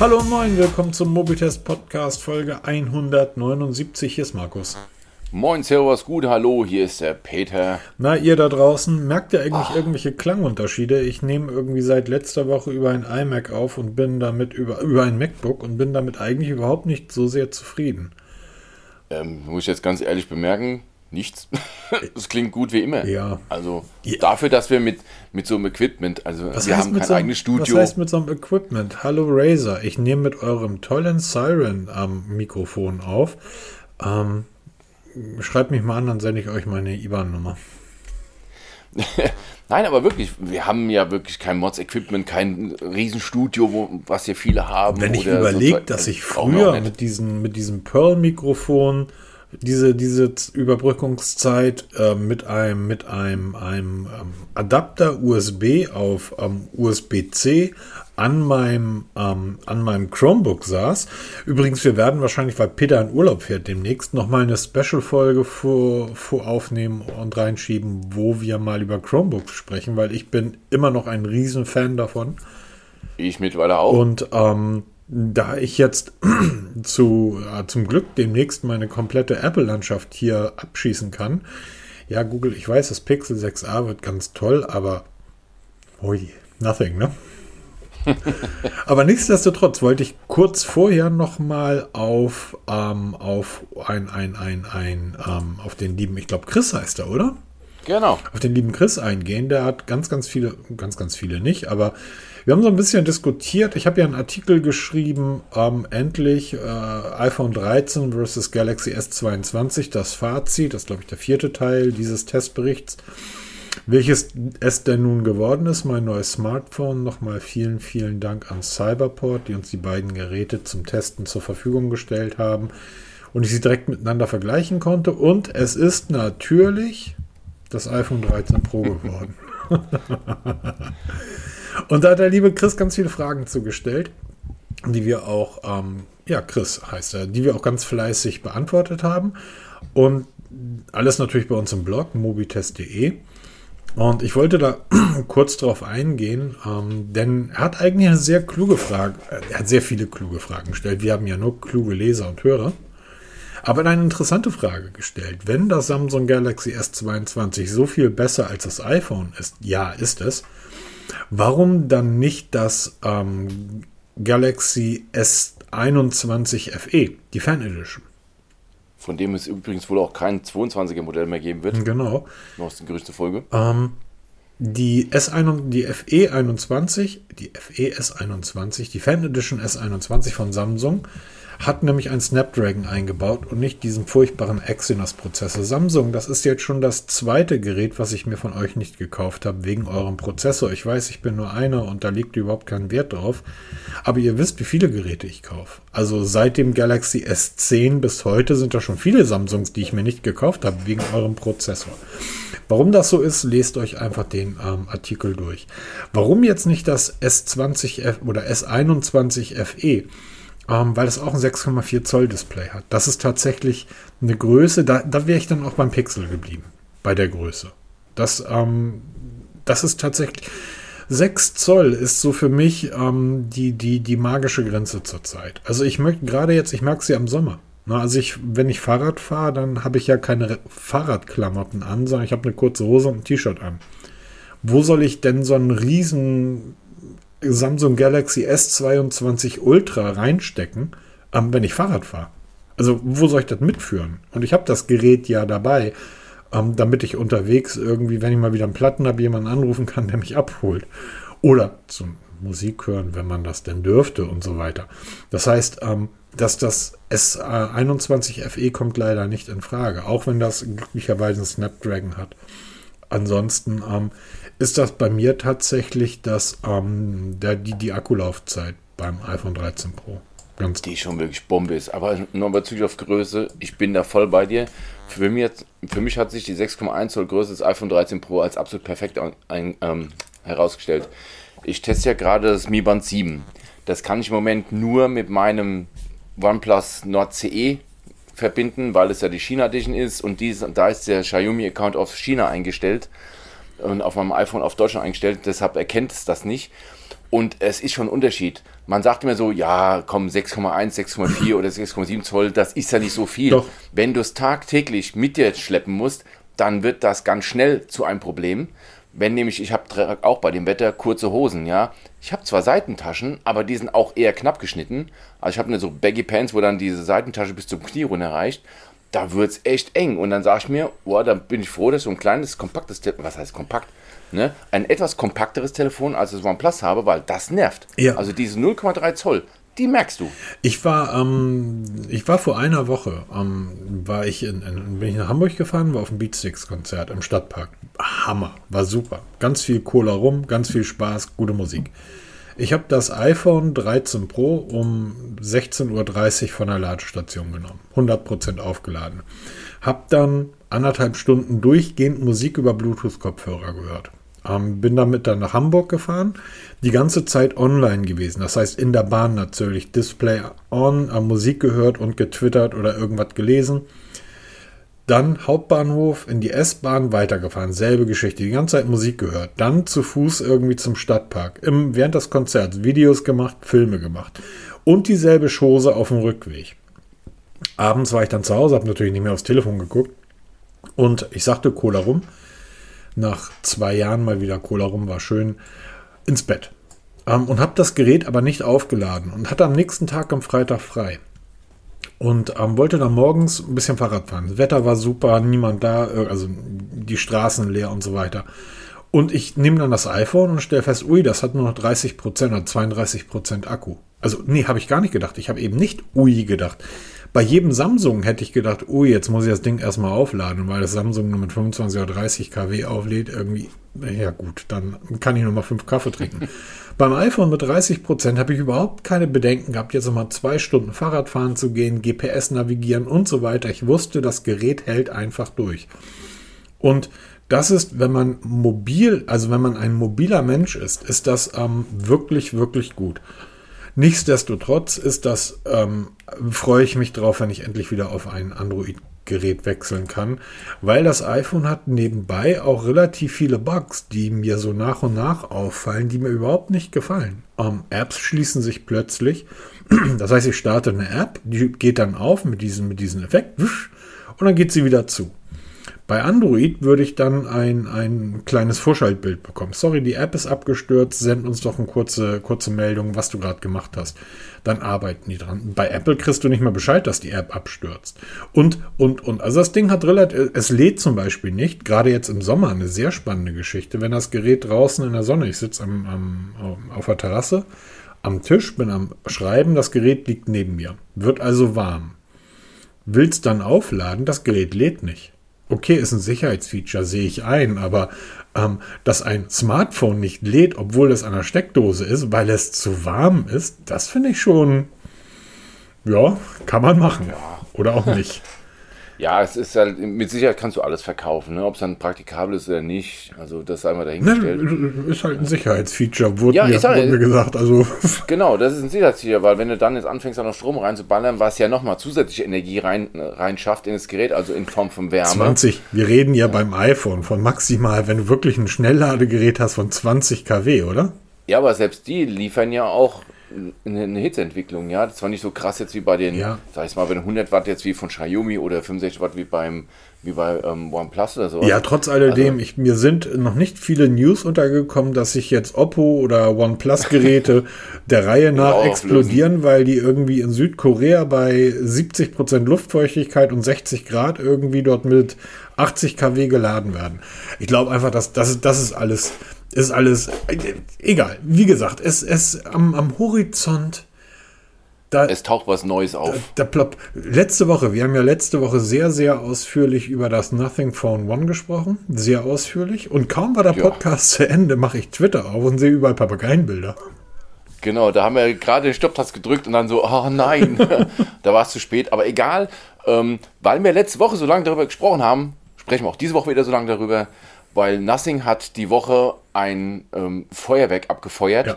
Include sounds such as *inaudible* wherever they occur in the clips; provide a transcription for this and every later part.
Hallo und moin, willkommen zum Mobitest Podcast Folge 179. Hier ist Markus. Moin, Servus, gut, hallo, hier ist der Peter. Na, ihr da draußen, merkt ihr eigentlich Ach. irgendwelche Klangunterschiede? Ich nehme irgendwie seit letzter Woche über ein iMac auf und bin damit über, über ein MacBook und bin damit eigentlich überhaupt nicht so sehr zufrieden. Ähm, muss ich jetzt ganz ehrlich bemerken, nichts. *laughs* Es klingt gut wie immer. Ja. Also ja. dafür, dass wir mit, mit so einem Equipment, also was wir haben kein so eigenes Studio. Was heißt mit so einem Equipment? Hallo Razer, ich nehme mit eurem tollen Siren am Mikrofon auf. Ähm, schreibt mich mal an, dann sende ich euch meine IBAN-Nummer. *laughs* Nein, aber wirklich, wir haben ja wirklich kein Mods-Equipment, kein Riesenstudio, wo, was hier viele haben. Wenn ich überlege, dass ich früher mit, diesen, mit diesem Pearl-Mikrofon diese, diese Überbrückungszeit äh, mit einem, mit einem, einem ähm, Adapter USB auf ähm, USB-C an meinem, ähm, an meinem Chromebook saß. Übrigens, wir werden wahrscheinlich, weil Peter in Urlaub fährt, demnächst nochmal eine Special-Folge vor, vor aufnehmen und reinschieben, wo wir mal über Chromebooks sprechen, weil ich bin immer noch ein Riesenfan davon. Ich mittlerweile auch. Und ähm, da ich jetzt *clears throat* zu, äh, zum Glück demnächst meine komplette Apple-Landschaft hier abschießen kann, ja, Google, ich weiß, das Pixel 6a wird ganz toll, aber ui, nothing, ne? *laughs* aber nichtsdestotrotz wollte ich kurz vorher nochmal auf, ähm, auf ein, ein, ein, ein, ähm, auf den lieben, ich glaube, Chris heißt er, oder? Genau. Auf den lieben Chris eingehen. Der hat ganz, ganz viele, ganz, ganz viele nicht, aber wir haben so ein bisschen diskutiert. Ich habe ja einen Artikel geschrieben, ähm, endlich äh, iPhone 13 versus Galaxy S22, das Fazit, das ist glaube ich der vierte Teil dieses Testberichts. Welches es denn nun geworden ist, mein neues Smartphone. Nochmal vielen, vielen Dank an Cyberport, die uns die beiden Geräte zum Testen zur Verfügung gestellt haben und ich sie direkt miteinander vergleichen konnte. Und es ist natürlich das iPhone 13 Pro geworden. *laughs* *laughs* Und da hat der liebe Chris ganz viele Fragen zugestellt, die wir auch, ähm, ja, Chris heißt er, die wir auch ganz fleißig beantwortet haben. Und alles natürlich bei uns im Blog, mobitest.de. Und ich wollte da *clears throat* kurz drauf eingehen, ähm, denn er hat eigentlich eine sehr kluge Frage, äh, er hat sehr viele kluge Fragen gestellt. Wir haben ja nur kluge Leser und Hörer. Aber eine interessante Frage gestellt. Wenn das Samsung Galaxy S22 so viel besser als das iPhone ist, ja, ist es, Warum dann nicht das ähm, Galaxy S21 FE, die Fan Edition? Von dem es übrigens wohl auch kein 22er Modell mehr geben wird. Genau. Noch aus der größten Folge. Ähm, die S1, die FE21, die FE S21, die Fan Edition S21 von Samsung hat nämlich ein Snapdragon eingebaut und nicht diesen furchtbaren Exynos-Prozessor. Samsung, das ist jetzt schon das zweite Gerät, was ich mir von euch nicht gekauft habe, wegen eurem Prozessor. Ich weiß, ich bin nur einer und da liegt überhaupt kein Wert drauf. Aber ihr wisst, wie viele Geräte ich kaufe. Also seit dem Galaxy S10 bis heute sind da schon viele Samsungs, die ich mir nicht gekauft habe, wegen eurem Prozessor. Warum das so ist, lest euch einfach den ähm, Artikel durch. Warum jetzt nicht das S20F oder S21 FE? Ähm, weil es auch ein 6,4 Zoll Display hat. Das ist tatsächlich eine Größe, da, da wäre ich dann auch beim Pixel geblieben, bei der Größe. Das, ähm, das ist tatsächlich, 6 Zoll ist so für mich ähm, die, die, die magische Grenze zurzeit. Also ich möchte gerade jetzt, ich mag sie am Sommer. Na, also ich, wenn ich Fahrrad fahre, dann habe ich ja keine Fahrradklamotten an, sondern ich habe eine kurze Hose und ein T-Shirt an. Wo soll ich denn so einen riesen Samsung Galaxy S22 Ultra reinstecken, ähm, wenn ich Fahrrad fahre. Also wo soll ich das mitführen? Und ich habe das Gerät ja dabei, ähm, damit ich unterwegs irgendwie, wenn ich mal wieder einen Platten habe, jemanden anrufen kann, der mich abholt. Oder zum Musik hören, wenn man das denn dürfte und so weiter. Das heißt, ähm, dass das S21 FE kommt leider nicht in Frage, auch wenn das glücklicherweise ein Snapdragon hat. Ansonsten ähm, ist das bei mir tatsächlich das, ähm, der, die, die Akkulaufzeit beim iPhone 13 Pro. Ganz die schon wirklich Bombe ist. Aber noch bezüglich auf Größe, ich bin da voll bei dir. Für mich, für mich hat sich die 6,1 Zoll Größe des iPhone 13 Pro als absolut perfekt ein, ähm, herausgestellt. Ich teste ja gerade das Mi Band 7. Das kann ich im Moment nur mit meinem OnePlus Nord CE verbinden, weil es ja die China Edition ist und dies, da ist der Xiaomi Account auf China eingestellt und auf meinem iPhone auf Deutschland eingestellt, deshalb erkennt es das nicht. Und es ist schon ein Unterschied. Man sagt immer so, ja, komm, 6,1, 6,4 oder 6,7 Zoll, das ist ja nicht so viel. Doch. Wenn du es tagtäglich mit dir schleppen musst, dann wird das ganz schnell zu einem Problem. Wenn nämlich, ich habe auch bei dem Wetter kurze Hosen, ja. Ich habe zwar Seitentaschen, aber die sind auch eher knapp geschnitten. Also ich habe eine so Baggy Pants, wo dann diese Seitentasche bis zum Knie runter reicht. Da wird es echt eng. Und dann sage ich mir, boah, dann bin ich froh, dass ich so ein kleines, kompaktes, Te- was heißt kompakt? Ne? Ein etwas kompakteres Telefon als das OnePlus habe, weil das nervt. Ja. Also diese 0,3 Zoll, die merkst du. Ich war, ähm, ich war vor einer Woche, ähm, war ich in, in, bin ich nach Hamburg gefahren, war auf dem Beatsticks-Konzert im Stadtpark. Hammer, war super. Ganz viel Cola rum, ganz viel Spaß, gute Musik. Ich habe das iPhone 13 Pro um 16.30 Uhr von der Ladestation genommen. 100% aufgeladen. Hab dann anderthalb Stunden durchgehend Musik über Bluetooth-Kopfhörer gehört. Ähm, bin damit dann nach Hamburg gefahren, die ganze Zeit online gewesen. Das heißt, in der Bahn natürlich Display on, äh, Musik gehört und getwittert oder irgendwas gelesen. Dann Hauptbahnhof in die S-Bahn weitergefahren. Selbe Geschichte. Die ganze Zeit Musik gehört. Dann zu Fuß irgendwie zum Stadtpark. Im, während des Konzerts Videos gemacht, Filme gemacht. Und dieselbe Chose auf dem Rückweg. Abends war ich dann zu Hause, habe natürlich nicht mehr aufs Telefon geguckt. Und ich sagte Cola rum. Nach zwei Jahren mal wieder Cola rum, war schön. Ins Bett. Ähm, und habe das Gerät aber nicht aufgeladen. Und hatte am nächsten Tag am Freitag frei. Und ähm, wollte dann morgens ein bisschen Fahrrad fahren. Das Wetter war super, niemand da, äh, also die Straßen leer und so weiter. Und ich nehme dann das iPhone und stelle fest, ui, das hat nur noch 30% oder 32% Akku. Also, nee, habe ich gar nicht gedacht. Ich habe eben nicht ui gedacht. Bei jedem Samsung hätte ich gedacht, ui, jetzt muss ich das Ding erstmal aufladen, weil das Samsung nur mit 25 oder 30 kW auflädt, irgendwie, ja gut, dann kann ich nochmal fünf Kaffee trinken. *laughs* Beim iPhone mit 30% habe ich überhaupt keine Bedenken gehabt, jetzt nochmal zwei Stunden Fahrrad fahren zu gehen, GPS navigieren und so weiter. Ich wusste, das Gerät hält einfach durch. Und das ist, wenn man mobil, also wenn man ein mobiler Mensch ist, ist das ähm, wirklich, wirklich gut. Nichtsdestotrotz ist das, ähm, freue ich mich drauf, wenn ich endlich wieder auf ein Android-Gerät wechseln kann, weil das iPhone hat nebenbei auch relativ viele Bugs, die mir so nach und nach auffallen, die mir überhaupt nicht gefallen. Ähm, Apps schließen sich plötzlich. Das heißt, ich starte eine App, die geht dann auf mit diesem, mit diesem Effekt und dann geht sie wieder zu. Bei Android würde ich dann ein, ein kleines Vorschaltbild bekommen. Sorry, die App ist abgestürzt, send uns doch eine kurze, kurze Meldung, was du gerade gemacht hast. Dann arbeiten die dran. Bei Apple kriegst du nicht mal Bescheid, dass die App abstürzt. Und, und, und. Also das Ding hat relativ, es lädt zum Beispiel nicht, gerade jetzt im Sommer eine sehr spannende Geschichte, wenn das Gerät draußen in der Sonne, ich sitze am, am, auf der Terrasse, am Tisch, bin am Schreiben, das Gerät liegt neben mir. Wird also warm. Willst dann aufladen, das Gerät lädt nicht. Okay, ist ein Sicherheitsfeature, sehe ich ein, aber ähm, dass ein Smartphone nicht lädt, obwohl es an der Steckdose ist, weil es zu warm ist, das finde ich schon, ja, kann man machen. Oder auch nicht. *laughs* Ja, es ist halt, mit Sicherheit kannst du alles verkaufen, ne? ob es dann praktikabel ist oder nicht. Also das sei mal Ne, dahingestellt. ist halt ein Sicherheitsfeature, wurde, Ja, mir, sag- wurde mir gesagt. Also, *laughs* Genau, das ist ein Sicherheitsziel, weil wenn du dann jetzt anfängst, da noch Strom reinzuballern, was ja nochmal zusätzliche Energie rein, rein schafft in das Gerät, also in Form von Wärme. 20, wir reden ja beim iPhone von maximal, wenn du wirklich ein Schnellladegerät hast von 20 kW, oder? Ja, aber selbst die liefern ja auch eine, eine Hitzeentwicklung, ja. Das war nicht so krass jetzt wie bei den, Ja. sag ich mal, wenn 100 Watt jetzt wie von Xiaomi oder 65 Watt wie beim wie bei ähm, OnePlus oder so. Ja, trotz alledem, Also- ich, mir sind noch nicht viele News untergekommen, dass sich jetzt Oppo oder OnePlus-Geräte *laughs* der Reihe nach auflösen. explodieren, weil die irgendwie in Südkorea bei 70% Luftfeuchtigkeit und 60 Grad irgendwie dort mit 80 kW geladen werden. Ich glaube einfach, dass das, ist- das ist alles, ist alles, egal. Wie gesagt, es, es am, am Horizont, da, Es taucht was Neues auf. da plopp. Letzte Woche, wir haben ja letzte Woche sehr, sehr ausführlich über das Nothing Phone One gesprochen. Sehr ausführlich. Und kaum war der Ja. Podcast zu Ende, mache ich Twitter auf und sehe überall Papageienbilder. Genau, da haben wir gerade den Stopptast gedrückt und dann so, oh nein, *laughs* da war es zu spät. Aber egal, ähm, weil wir letzte Woche so lange darüber gesprochen haben, sprechen wir auch diese Woche wieder so lange darüber, weil Nothing hat die Woche ein ähm, Feuerwerk abgefeuert. Ja.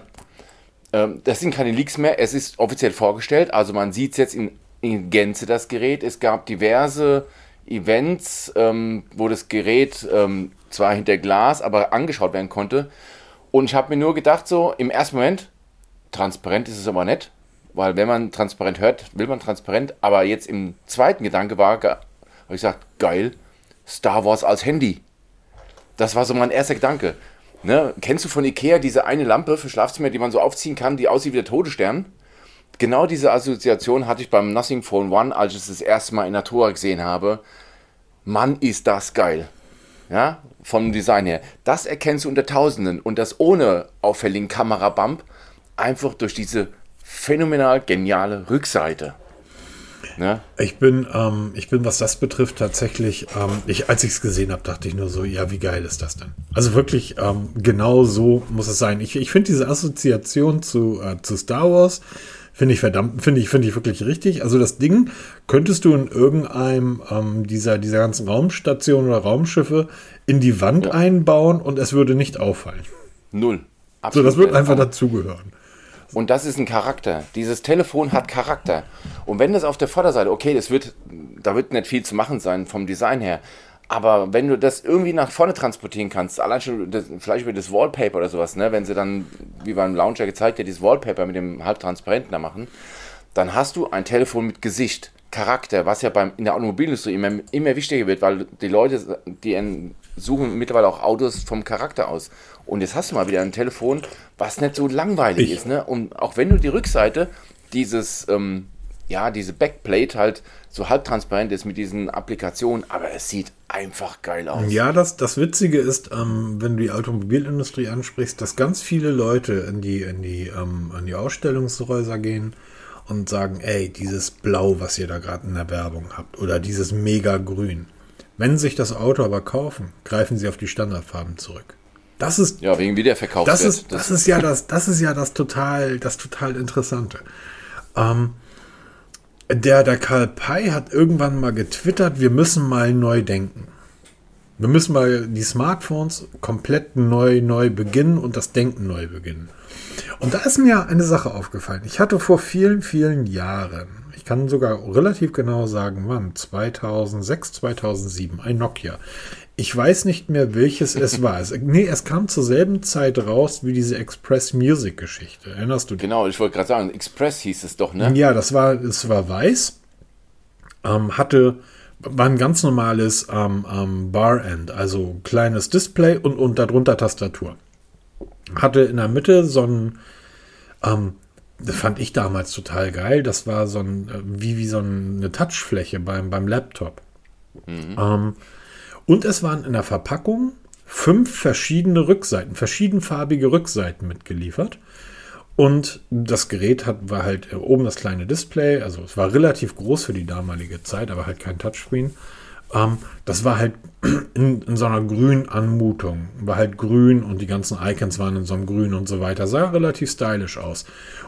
Ähm, das sind keine Leaks mehr, es ist offiziell vorgestellt, also man sieht jetzt in, in Gänze das Gerät. Es gab diverse Events, ähm, wo das Gerät ähm, zwar hinter Glas, aber angeschaut werden konnte. Und ich habe mir nur gedacht, so im ersten Moment, transparent ist es aber nicht, weil wenn man transparent hört, will man transparent. Aber jetzt im zweiten Gedanke war, habe ich gesagt, geil, Star Wars als Handy. Das war so mein erster Gedanke. Ne? Kennst du von Ikea diese eine Lampe für Schlafzimmer, die man so aufziehen kann, die aussieht wie der Todesstern? Genau diese Assoziation hatte ich beim Nothing Phone One, als ich es das erste Mal in Natura gesehen habe. Mann, ist das geil. Ja, vom Design her. Das erkennst du unter Tausenden und das ohne auffälligen Kamerabump, einfach durch diese phänomenal geniale Rückseite. Ne? Ich bin, ähm, ich bin, was das betrifft, tatsächlich, ähm, ich, als ich es gesehen habe, dachte ich nur so, ja, wie geil ist das denn? Also wirklich, ähm, genau so muss es sein. Ich, ich finde diese Assoziation zu, äh, zu Star Wars, finde ich verdammt, finde ich, finde ich wirklich richtig. Also das Ding könntest du in irgendeinem ähm, dieser, dieser ganzen Raumstationen oder Raumschiffe in die Wand ja. einbauen und es würde nicht auffallen. Null. Absolut so, das wird einfach dazugehören. Und das ist ein Charakter. Dieses Telefon hat Charakter. Und wenn das auf der Vorderseite, okay, das wird, da wird nicht viel zu machen sein vom Design her. Aber wenn du das irgendwie nach vorne transportieren kannst, allein schon das, vielleicht über das Wallpaper oder sowas, ne, wenn sie dann, wie beim Launcher gezeigt hat, dieses Wallpaper mit dem halbtransparenten da machen, dann hast du ein Telefon mit Gesicht, Charakter, was ja beim, in der Automobilindustrie immer, immer wichtiger wird, weil die Leute, die suchen mittlerweile auch Autos vom Charakter aus. Und jetzt hast du mal wieder ein Telefon, was nicht so langweilig ich. ist. Ne? Und auch wenn du die Rückseite dieses, ähm, ja, diese Backplate halt so halbtransparent ist mit diesen Applikationen, aber es sieht einfach geil aus. Ja, das, das Witzige ist, ähm, wenn du die Automobilindustrie ansprichst, dass ganz viele Leute in die, in die, ähm, in die Ausstellungshäuser gehen und sagen, ey, dieses Blau, was ihr da gerade in der Werbung habt, oder dieses mega Grün. Wenn sich das Auto aber kaufen, greifen sie auf die Standardfarben zurück. Das ist ja wegen Wiederverkauf. Das ist das, ist ja das das ist ja das total das total interessante. Ähm, der der Karl Pei hat irgendwann mal getwittert, wir müssen mal neu denken. Wir müssen mal die Smartphones komplett neu neu beginnen und das Denken neu beginnen. Und da ist mir eine Sache aufgefallen. Ich hatte vor vielen, vielen Jahren, ich kann sogar relativ genau sagen, wann, 2006, 2007, ein Nokia. Ich weiß nicht mehr, welches es war. Es, nee, es kam zur selben Zeit raus wie diese Express Music Geschichte. Erinnerst du dich? Genau, ich wollte gerade sagen, Express hieß es doch, ne? Ja, das war, es war weiß, ähm, hatte, war ein ganz normales ähm, ähm, Bar-End, also kleines Display und, und darunter Tastatur hatte in der Mitte so ein, ähm, das fand ich damals total geil. Das war so ein, äh, wie, wie so eine Touchfläche beim, beim Laptop. Mhm. Ähm, und es waren in der Verpackung fünf verschiedene Rückseiten, verschiedenfarbige Rückseiten mitgeliefert. Und das Gerät hat, war halt oben das kleine Display, also es war relativ groß für die damalige Zeit, aber halt kein Touchscreen. Ähm, das war halt *clears throat* in, in, so einer grünen Anmutung. War halt grün und die ganzen Icons waren in so einem Grün und so weiter. Sah relativ stylisch aus.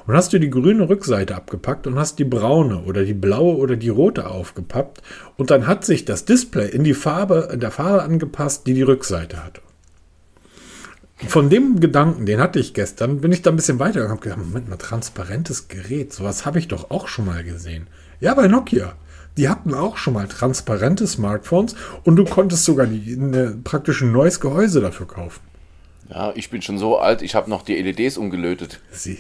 Und hast du die grüne Rückseite abgepackt und hast die braune oder die blaue oder die rote aufgepappt. Und dann hat sich das Display in die Farbe, in der Farbe angepasst, die die Rückseite hatte. Von dem Gedanken, den hatte ich gestern, bin ich da ein bisschen weiter und habe gedacht, Moment mal, transparentes Gerät, sowas habe ich doch auch schon mal gesehen. Ja, bei Nokia. Die hatten auch schon mal transparente Smartphones und du konntest sogar die, eine, praktisch ein neues Gehäuse dafür kaufen. Ja, ich bin schon so alt, ich habe noch die LEDs umgelötet. Sie.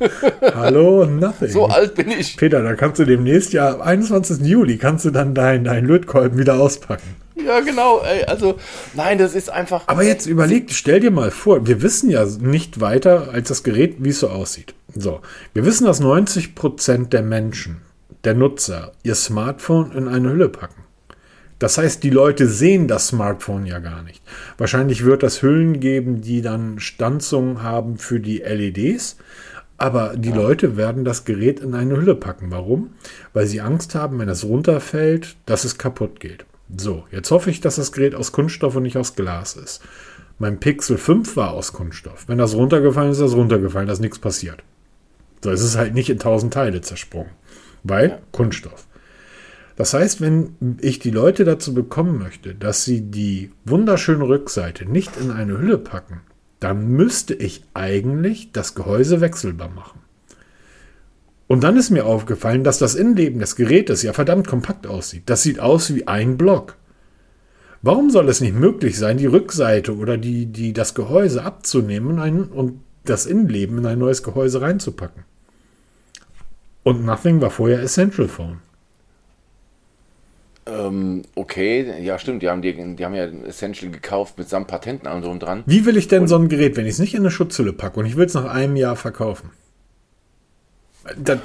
*laughs* Hallo, nothing. So alt bin ich. Peter, da kannst du demnächst ja, am 21. Juli, kannst du dann deinen dein Lötkolben wieder auspacken. Ja, genau. Ey, also, nein, das ist einfach. Aber jetzt überleg, stell dir mal vor, wir wissen ja nicht weiter als das Gerät, wie es so aussieht. So, wir wissen, dass 90% der Menschen der Nutzer ihr Smartphone in eine Hülle packen. Das heißt, die Leute sehen das Smartphone ja gar nicht. Wahrscheinlich wird es Hüllen geben, die dann Stanzungen haben für die LEDs, aber die ja. Leute werden das Gerät in eine Hülle packen. Warum? Weil sie Angst haben, wenn es runterfällt, dass es kaputt geht. So, jetzt hoffe ich, dass das Gerät aus Kunststoff und nicht aus Glas ist. Mein Pixel 5 war aus Kunststoff. Wenn das runtergefallen ist, ist das runtergefallen, da ist nichts passiert. So, es ist halt nicht in tausend Teile zersprungen bei ja. Kunststoff. Das heißt, wenn ich die Leute dazu bekommen möchte, dass sie die wunderschöne Rückseite nicht in eine Hülle packen, dann müsste ich eigentlich das Gehäuse wechselbar machen. Und dann ist mir aufgefallen, dass das Innenleben des Gerätes ja verdammt kompakt aussieht. Das sieht aus wie ein Block. Warum soll es nicht möglich sein, die Rückseite oder die, die, das Gehäuse abzunehmen und das Innenleben in ein neues Gehäuse reinzupacken? Und Nothing war vorher Essential Phone. Ähm, okay, ja stimmt, die haben, die, die haben ja Essential gekauft mit samt Patenten und so dran. Wie will ich denn und so ein Gerät, wenn ich es nicht in eine Schutzhülle packe und ich will es nach einem Jahr verkaufen? Dann,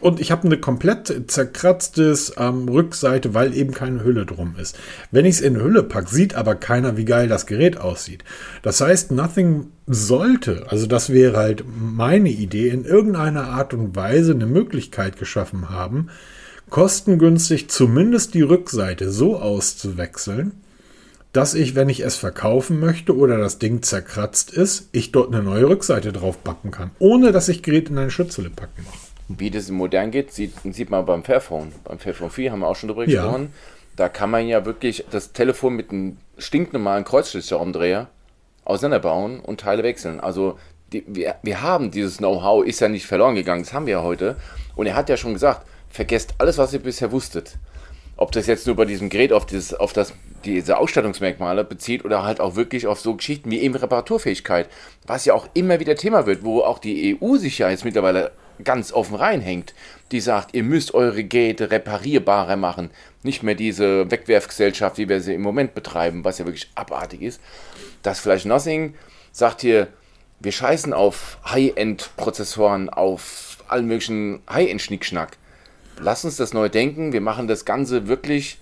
und ich habe eine komplett zerkratztes ähm, Rückseite, weil eben keine Hülle drum ist. Wenn ich es in Hülle packe, sieht aber keiner, wie geil das Gerät aussieht. Das heißt, Nothing sollte, also das wäre halt meine Idee, in irgendeiner Art und Weise eine Möglichkeit geschaffen haben, kostengünstig zumindest die Rückseite so auszuwechseln, dass ich, wenn ich es verkaufen möchte oder das Ding zerkratzt ist, ich dort eine neue Rückseite drauf packen kann, ohne dass ich Gerät in eine Schutzhülle packen muss. Wie das modern geht, sieht, sieht man beim Fairphone. Beim Fairphone 4 haben wir auch schon drüber ja. gesprochen. Da kann man ja wirklich das Telefon mit einem stinknormalen Kreuzschlitzschraubendreher auseinanderbauen und Teile wechseln. Also die, wir, wir haben dieses Know-how, ist ja nicht verloren gegangen, das haben wir ja heute. Und er hat ja schon gesagt, vergesst alles, was ihr bisher wusstet. Ob das jetzt nur bei diesem Gerät auf, dieses, auf das, diese Ausstattungsmerkmale bezieht oder halt auch wirklich auf so Geschichten wie eben Reparaturfähigkeit, was ja auch immer wieder Thema wird, wo auch die EU sich ja jetzt mittlerweile ganz offen reinhängt, die sagt, ihr müsst eure Geräte reparierbarer machen. Nicht mehr diese Wegwerfgesellschaft, wie wir sie im Moment betreiben, was ja wirklich abartig ist. Das vielleicht Nothing sagt hier, wir scheißen auf High-End-Prozessoren, auf allen möglichen High-End-Schnickschnack. Lass uns das neu denken. Wir machen das Ganze wirklich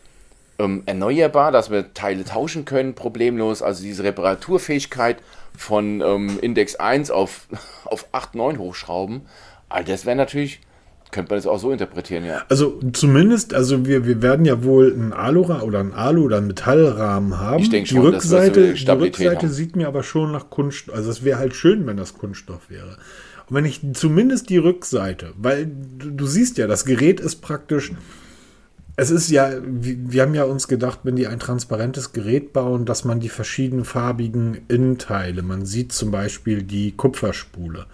ähm, erneuerbar, dass wir Teile tauschen können, problemlos. Also diese Reparaturfähigkeit von ähm, Index 1 auf, *laughs* auf 8, 9 hochschrauben. Also das wäre natürlich, könnte man das auch so interpretieren, ja. Also zumindest, also wir, wir werden ja wohl ein Alu oder ein Alu oder ein Metallrahmen haben. Ich denke schon, die Rückseite, die Rückseite sieht mir aber schon nach Kunststoff. Also es wäre halt schön, wenn das Kunststoff wäre. Und wenn ich zumindest die Rückseite, weil du, du siehst ja, das Gerät ist praktisch. Es ist ja, wir haben ja uns gedacht, wenn die ein transparentes Gerät bauen, dass man die verschiedenen farbigen Innenteile, man sieht zum Beispiel die Kupferspule,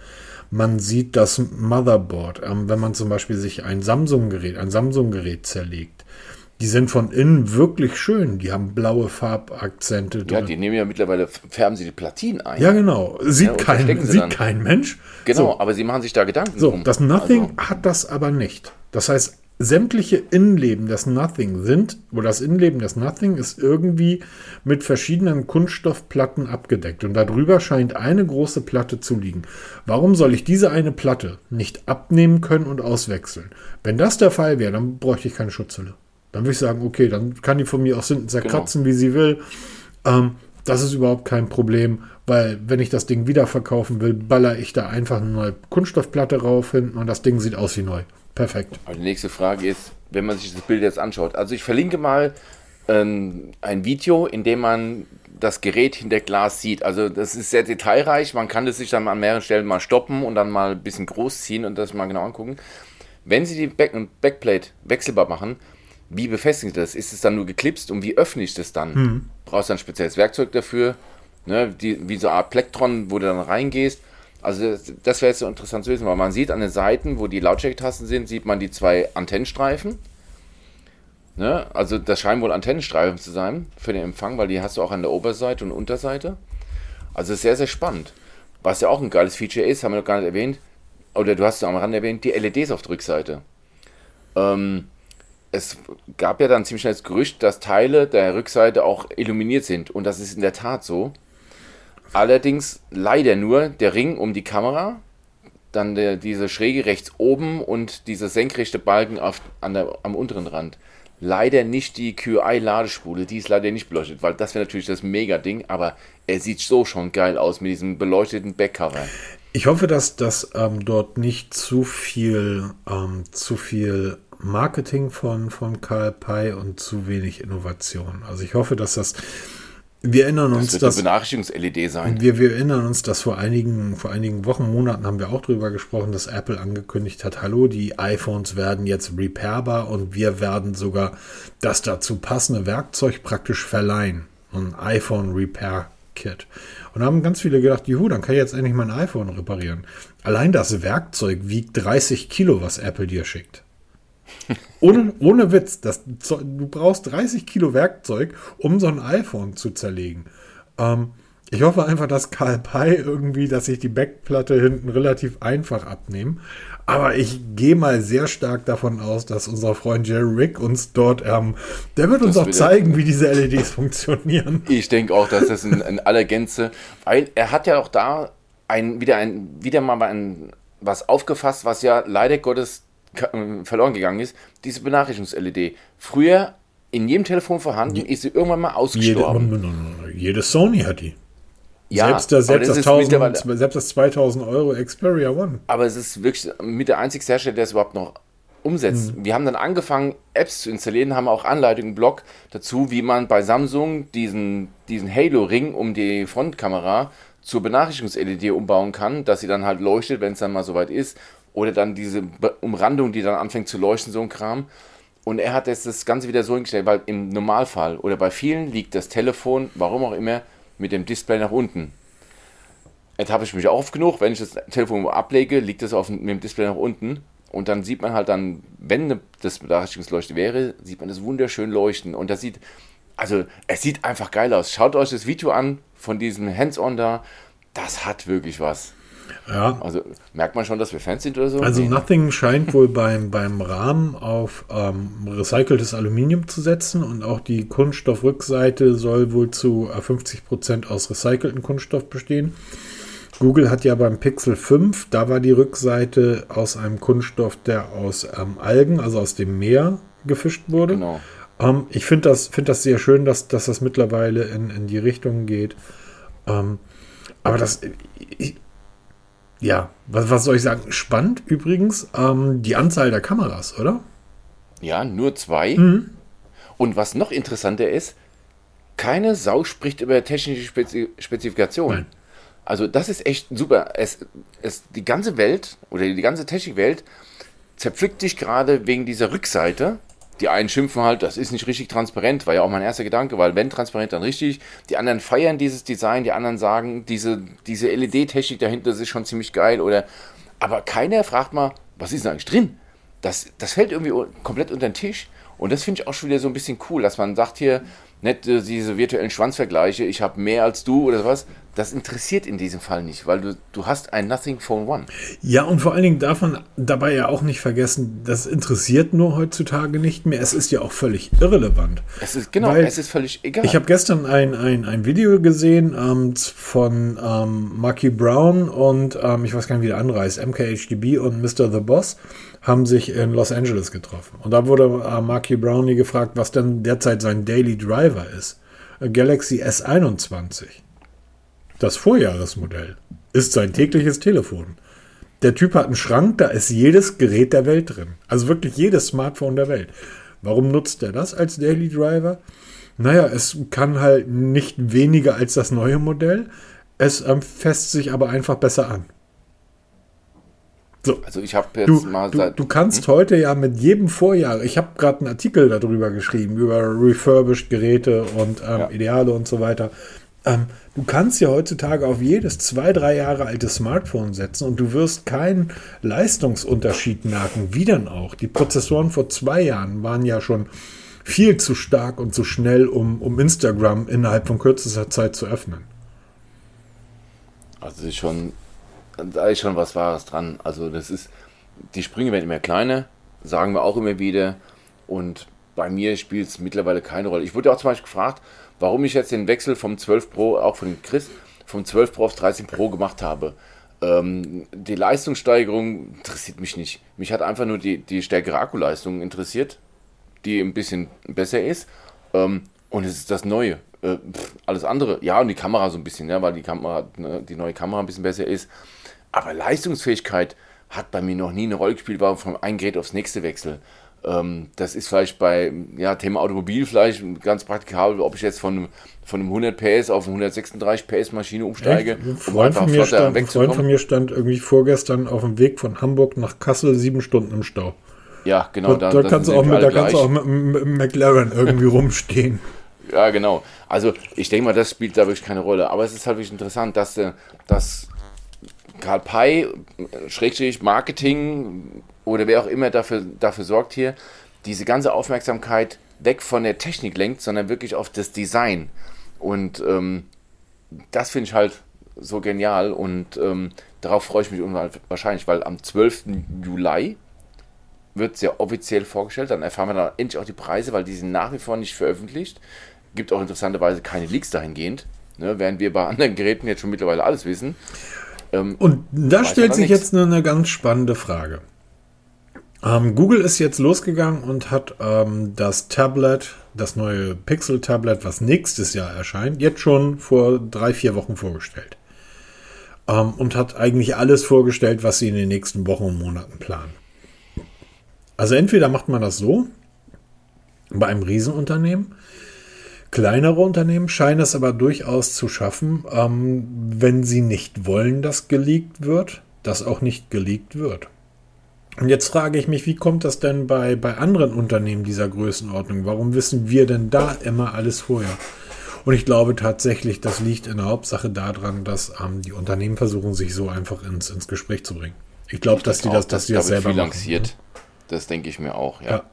man sieht das Motherboard, ähm, wenn man zum Beispiel sich ein Samsung-Gerät, ein Samsung-Gerät zerlegt. Die sind von innen wirklich schön. Die haben blaue Farbakzente. Ja, die nehmen ja mittlerweile, färben sie die Platinen ein. Ja, genau. Sieht, ja, kein, sieht kein Mensch. Genau, so. aber sie machen sich da Gedanken so, drum. Das Nothing also. hat das aber nicht. Das heißt, sämtliche Innenleben des Nothing sind, oder das Innenleben des Nothing ist irgendwie mit verschiedenen Kunststoffplatten abgedeckt und darüber scheint eine große Platte zu liegen. Warum soll ich diese eine Platte nicht abnehmen können und auswechseln? Wenn das der Fall wäre, dann bräuchte ich keine Schutzhülle. Dann würde ich sagen, okay, dann kann die von mir auch hinten zerkratzen, genau. wie sie will. Ähm, das ist überhaupt kein Problem, weil wenn ich das Ding wieder verkaufen will, baller ich da einfach eine neue Kunststoffplatte rauf hinten und das Ding sieht aus wie neu. Perfekt. Also die nächste Frage ist, wenn man sich das Bild jetzt anschaut. Also ich verlinke mal ähm, ein Video, in dem man das Gerät hinter Glas sieht. Also das ist sehr detailreich. Man kann das sich dann an mehreren Stellen mal stoppen und dann mal ein bisschen groß ziehen und das mal genau angucken. Wenn Sie die Back Backplate wechselbar machen, wie befestigen Sie das? Ist es dann nur geklipst und wie öffne ich das dann? Hm. Brauchst du ein spezielles Werkzeug dafür? Ne, die, wie so eine Art Plektron, wo du dann reingehst. Also das, wäre jetzt so interessant zu wissen, weil man sieht an den Seiten, wo die Lautstärketasten sind, sieht man die zwei Antennenstreifen. Ne? Also das scheinen wohl Antennenstreifen zu sein für den Empfang, weil die hast du auch an der Oberseite und Unterseite. Also sehr, sehr spannend. Was ja auch ein geiles Feature ist, haben wir noch gar nicht erwähnt, oder du hast es am Rand erwähnt, die LEDs auf der Rückseite. Ähm, es gab ja dann ziemlich schnell das Gerücht, dass Teile der Rückseite auch illuminiert sind. Und das ist in der Tat so. Allerdings leider nur der Ring um die Kamera, dann der, diese Schräge rechts oben und dieser senkrechte Balken auf, an der, am unteren Rand. Leider nicht die QI-Ladespule, die ist leider nicht beleuchtet, weil das wäre natürlich das Mega-Ding, aber er sieht so schon geil aus mit diesem beleuchteten Backcover. Ich hoffe, dass das ähm, dort nicht zu viel, ähm, zu viel Marketing von, von Karl Pei und zu wenig Innovation. Also ich hoffe, dass das wir erinnern das uns, wird dass Benachrichtigungs-LED sein. Wir, wir erinnern uns, dass vor einigen, vor einigen Wochen, Monaten haben wir auch darüber gesprochen, dass Apple angekündigt hat, hallo, die iPhones werden jetzt repairbar und wir werden sogar das dazu passende Werkzeug praktisch verleihen. Ein iPhone Repair Kit. Und haben ganz viele gedacht, juhu, dann kann ich jetzt endlich mein iPhone reparieren. Allein das Werkzeug wiegt 30 Kilo, was Apple dir schickt. Ohne, ohne Witz, das, du brauchst 30 Kilo Werkzeug, um so ein iPhone zu zerlegen. Ähm, ich hoffe einfach, dass Karl Pei irgendwie, dass ich die Backplatte hinten relativ einfach abnehmen. Aber ich gehe mal sehr stark davon aus, dass unser Freund Jerry Rick uns dort, ähm, der wird uns das auch zeigen, wie diese LEDs *laughs* funktionieren. Ich denke auch, dass das in, in aller Gänze, weil er hat ja auch da ein, wieder, ein, wieder mal ein, was aufgefasst, was ja leider Gottes verloren gegangen ist, diese Benachrichtigungs-LED. Früher in jedem Telefon vorhanden, ist sie irgendwann mal ausgestorben. Jede, jede Sony hat die. Ja, selbst, das, selbst, das 1000, selbst das 2000 Euro Xperia One. Aber es ist wirklich mit der einzige Hersteller, der es überhaupt noch umsetzt. Mhm. Wir haben dann angefangen, Apps zu installieren, haben auch Anleitungen, Blog dazu, wie man bei Samsung diesen, diesen Halo-Ring um die Frontkamera zur Benachrichtigungs-LED umbauen kann, dass sie dann halt leuchtet, wenn es dann mal soweit ist. Oder dann diese Umrandung, die dann anfängt zu leuchten, so ein Kram. Und er hat jetzt das Ganze wieder so hingestellt, weil im Normalfall oder bei vielen liegt das Telefon, warum auch immer, mit dem Display nach unten. Jetzt habe ich mich auch oft genug, wenn ich das Telefon ablege, liegt das auf, mit dem Display nach unten und dann sieht man halt dann, wenn das Benachrichtigungsleuchte wäre, sieht man das wunderschön leuchten und das sieht, also es sieht einfach geil aus. Schaut euch das Video an von diesem Hands-on da, das hat wirklich was. Ja. Also merkt man schon, dass wir Fans sind oder so? Also Nothing *laughs* scheint wohl beim, beim Rahmen auf ähm, recyceltes Aluminium zu setzen und auch die Kunststoffrückseite soll wohl zu 50% äh, aus recyceltem Kunststoff bestehen. Google hat ja beim Pixel 5, da war die Rückseite aus einem Kunststoff, der aus ähm, Algen, also aus dem Meer gefischt wurde. Genau. Ähm, ich finde das, find das sehr schön, dass, dass das mittlerweile in, in die Richtung geht. Ähm, aber das, ich, ja, was, was soll ich sagen? Spannend übrigens ähm, die Anzahl der Kameras, oder? Ja, nur zwei. Mhm. Und was noch interessanter ist, keine Sau spricht über technische Spezi Spezifikationen. Nein. Also das ist echt super. Es, es, die ganze Welt oder die ganze Technikwelt zerpflückt dich gerade wegen dieser Rückseite die einen schimpfen halt, das ist nicht richtig transparent, war ja auch mein erster Gedanke, weil wenn transparent, dann richtig. Die anderen feiern dieses Design, die anderen sagen, diese, diese LED-Technik dahinter ist schon ziemlich geil oder. Aber keiner fragt mal, was ist denn eigentlich drin? Das, das fällt irgendwie komplett unter den Tisch. Und das finde ich auch schon wieder so ein bisschen cool, dass man sagt hier, nicht äh, diese virtuellen Schwanzvergleiche, ich habe mehr als du oder was, das interessiert in diesem Fall nicht, weil du, du hast ein Nothing Phone One. Ja, und vor allen Dingen darf man dabei ja auch nicht vergessen, das interessiert nur heutzutage nicht mehr. Es ist ja auch völlig irrelevant. Es ist, genau, es ist völlig egal. Ich habe gestern ein, ein, ein Video gesehen ähm, von ähm, Marky Brown und ähm, ich weiß gar nicht, wie der andere heißt, MKHDB und Mr. The Boss haben sich in Los Angeles getroffen. Und da wurde äh, Marky Brownlee gefragt, was denn derzeit sein Daily Driver ist. Galaxy S21 das Vorjahresmodell, ist sein tägliches Telefon. Der Typ hat einen Schrank, da ist jedes Gerät der Welt drin. Also wirklich jedes Smartphone der Welt. Warum nutzt er das als Daily Driver? Naja, es kann halt nicht weniger als das neue Modell. Es ähm, fässt sich aber einfach besser an. So. Also ich habe jetzt du, mal du, du kannst hm? heute ja mit jedem Vorjahr, ich habe gerade einen Artikel darüber geschrieben, über refurbished Geräte und ähm, ja. Ideale und so weiter. Ähm, du kannst ja heutzutage auf jedes zwei, drei Jahre alte Smartphone setzen und du wirst keinen Leistungsunterschied merken. Wie denn auch? Die Prozessoren vor zwei Jahren waren ja schon viel zu stark und zu schnell, um, um Instagram innerhalb von kürzester Zeit zu öffnen. Also schon, da ist schon was Wahres dran. Also das ist, die Sprünge werden immer kleiner, sagen wir auch immer wieder. Und bei mir spielt es mittlerweile keine Rolle. Ich wurde auch zum Beispiel gefragt, warum ich jetzt den Wechsel vom 12 Pro, auch von Chris, vom 12 Pro auf 13 Pro gemacht habe. Ähm, die Leistungssteigerung interessiert mich nicht. Mich hat einfach nur die, die stärkere Akkuleistung interessiert, die ein bisschen besser ist. Ähm, und es ist das Neue. Äh, pff, alles andere, ja, und die Kamera so ein bisschen, ja, weil die Kamera, ne, die neue Kamera ein bisschen besser ist. Aber Leistungsfähigkeit hat bei mir noch nie eine Rolle gespielt, war vom einen Gerät aufs nächste Wechsel. Ähm, das ist vielleicht bei ja, Thema Automobil vielleicht ganz praktikabel, ob ich jetzt von, von einem 100 PS auf eine 136 PS Maschine umsteige, Ein Freund, um von mir stand, ein Freund von mir stand irgendwie vorgestern auf dem Weg von Hamburg nach Kassel sieben Stunden im Stau. Ja, genau. Da, da kannst, du auch mit, da kannst du auch mit, mit McLaren irgendwie *laughs* rumstehen. Ja, genau. Also ich denke mal, das spielt da wirklich keine Rolle. Aber es ist halt wirklich interessant, dass, äh, dass Karl Pei, Schrägstrich Marketing, oder wer auch immer dafür, dafür sorgt hier, diese ganze Aufmerksamkeit weg von der Technik lenkt, sondern wirklich auf das Design. Und ähm, das finde ich halt so genial und ähm, darauf freue ich mich unwahrscheinlich, weil am 12. Juli wird es ja offiziell vorgestellt, dann erfahren wir dann endlich auch die Preise, weil die sind nach wie vor nicht veröffentlicht. Gibt auch interessanterweise keine Leaks dahingehend, ne, während wir bei anderen Geräten jetzt schon mittlerweile alles wissen. Ähm, und da stellt sich jetzt eine ganz spannende Frage. Ähm, Google ist jetzt losgegangen und hat ähm, das Tablet, das neue Pixel-Tablet, was nächstes Jahr erscheint, jetzt schon vor drei, vier Wochen vorgestellt. Ähm, und hat eigentlich alles vorgestellt, was sie in den nächsten Wochen und Monaten planen. Also entweder macht man das so, bei einem Riesenunternehmen, kleinere Unternehmen scheinen es aber durchaus zu schaffen, ähm, wenn sie nicht wollen, dass geleakt wird, dass auch nicht geleakt wird. Und jetzt frage ich mich, wie kommt das denn bei, bei anderen Unternehmen dieser Größenordnung? Warum wissen wir denn da immer alles vorher? Und ich glaube tatsächlich, das liegt in der Hauptsache daran, dass ähm, die Unternehmen versuchen, sich so einfach ins, ins Gespräch zu bringen. Ich glaube, dass die das, dass die das selber. Machen. Das denke ich mir auch, ja. ja.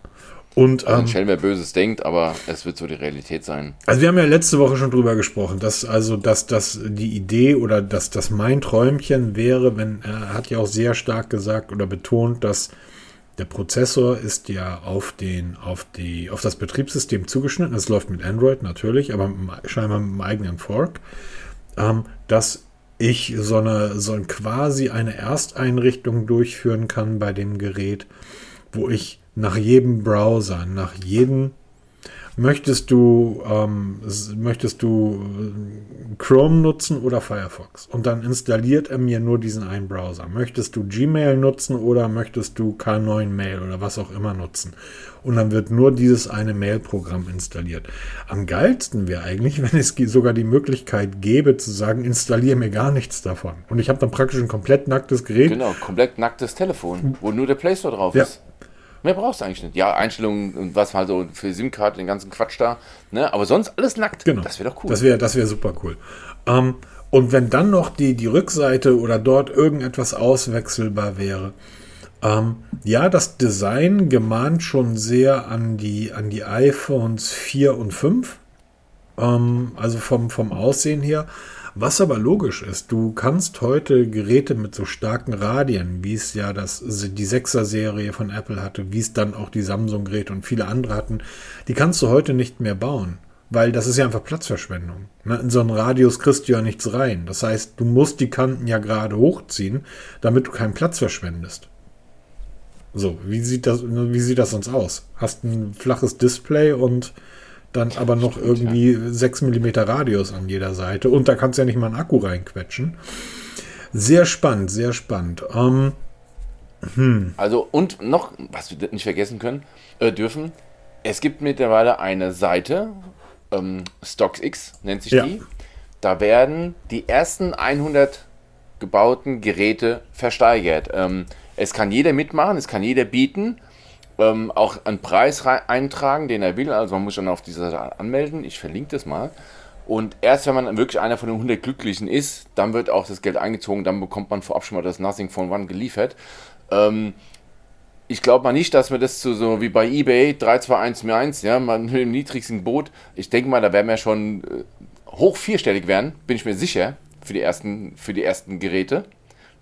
Und, also ähm, Shell mehr Böses denkt, aber es wird so die Realität sein. Also wir haben ja letzte Woche schon drüber gesprochen, dass also dass das die Idee oder dass das mein Träumchen wäre, wenn er hat ja auch sehr stark gesagt oder betont, dass der Prozessor ist ja auf den auf die auf das Betriebssystem zugeschnitten. Es läuft mit Android natürlich, aber scheinbar mit einem eigenen Fork, ähm, dass ich so eine so ein quasi eine Ersteinrichtung durchführen kann bei dem Gerät, wo ich nach jedem Browser, nach jedem möchtest du ähm, möchtest du äh, Chrome nutzen oder Firefox und dann installiert er mir nur diesen einen Browser. Möchtest du Gmail nutzen oder möchtest du K9 Mail oder was auch immer nutzen? Und dann wird nur dieses eine Mail-Programm installiert. Am geilsten wäre eigentlich, *laughs* wenn es sogar die Möglichkeit gäbe zu sagen, installiere mir gar nichts davon. Und ich habe dann praktisch ein komplett nacktes Gerät. Genau, komplett nacktes Telefon, wo nur der Play Store drauf ja. ist. Mehr brauchst du eigentlich nicht. Ja, Einstellungen und was halt so für SIM-Card, den ganzen Quatsch da. Ne? Aber sonst alles nackt. Genau. Das wäre doch cool. Das wäre das wär super cool. Ähm, und wenn dann noch die, die Rückseite oder dort irgendetwas auswechselbar wäre. Ähm, ja, das Design gemahnt schon sehr an die, an die iPhones 4 und 5. Ähm, also vom, vom Aussehen her. Was aber logisch ist, du kannst heute Geräte mit so starken Radien, wie es ja das, die 6er Serie von Apple hatte, wie es dann auch die Samsung-Geräte und viele andere hatten, die kannst du heute nicht mehr bauen. Weil das ist ja einfach Platzverschwendung. Ne, in so einen Radius kriegst du ja nichts rein. Das heißt, du musst die Kanten ja gerade hochziehen, damit du keinen Platz verschwendest. So, wie sieht das, wie sieht das sonst aus? Hast ein flaches Display und dann aber noch Stimmt, irgendwie ja. 6 mm Radius an jeder Seite und da kannst du ja nicht mal einen Akku reinquetschen. Sehr spannend, sehr spannend. Ähm, hm. Also und noch, was wir nicht vergessen können, äh, dürfen, es gibt mittlerweile eine Seite, ähm, StockX nennt sich ja. die. Da werden die ersten 100 gebauten Geräte versteigert. Ähm, es kann jeder mitmachen, es kann jeder bieten ähm, auch einen Preis eintragen, den er will. Also man muss schon auf dieser Seite anmelden. Ich verlinke das mal. Und erst wenn man wirklich einer von den 100 Glücklichen ist, dann wird auch das Geld eingezogen. Dann bekommt man vorab schon mal das Nothing Phone One geliefert. Ähm, ich glaube mal nicht, dass wir das so wie bei eBay 3211, ja, mal mit dem niedrigsten Boot. Ich denke mal, da werden wir schon äh, hoch vierstellig werden, bin ich mir sicher, für die ersten, für die ersten Geräte,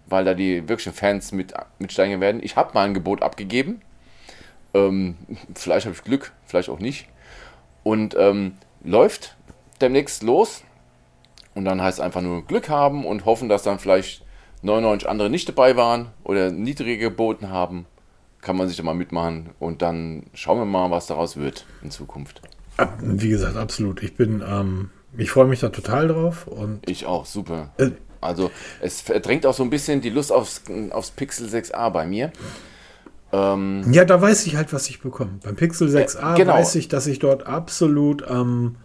weil da die wirklichen Fans mit, mitsteigen werden. Ich habe mal ein Gebot abgegeben ähm, vielleicht habe ich Glück, vielleicht auch nicht. Und ähm, läuft demnächst los. Und dann heißt es einfach nur Glück haben und hoffen, dass dann vielleicht 99 andere nicht dabei waren oder niedrige geboten haben. Kann man sich da mal mitmachen und dann schauen wir mal, was daraus wird in Zukunft. Wie gesagt, absolut. Ich bin, ähm, ich freue mich da total drauf und ich auch, super. Äh, also es verdrängt auch so ein bisschen die Lust aufs, aufs Pixel 6a bei mir. Ähm, ja, da weiß ich halt, was ich bekomme. Beim Pixel 6a äh, genau. weiß ich, dass ich dort absolut ähm,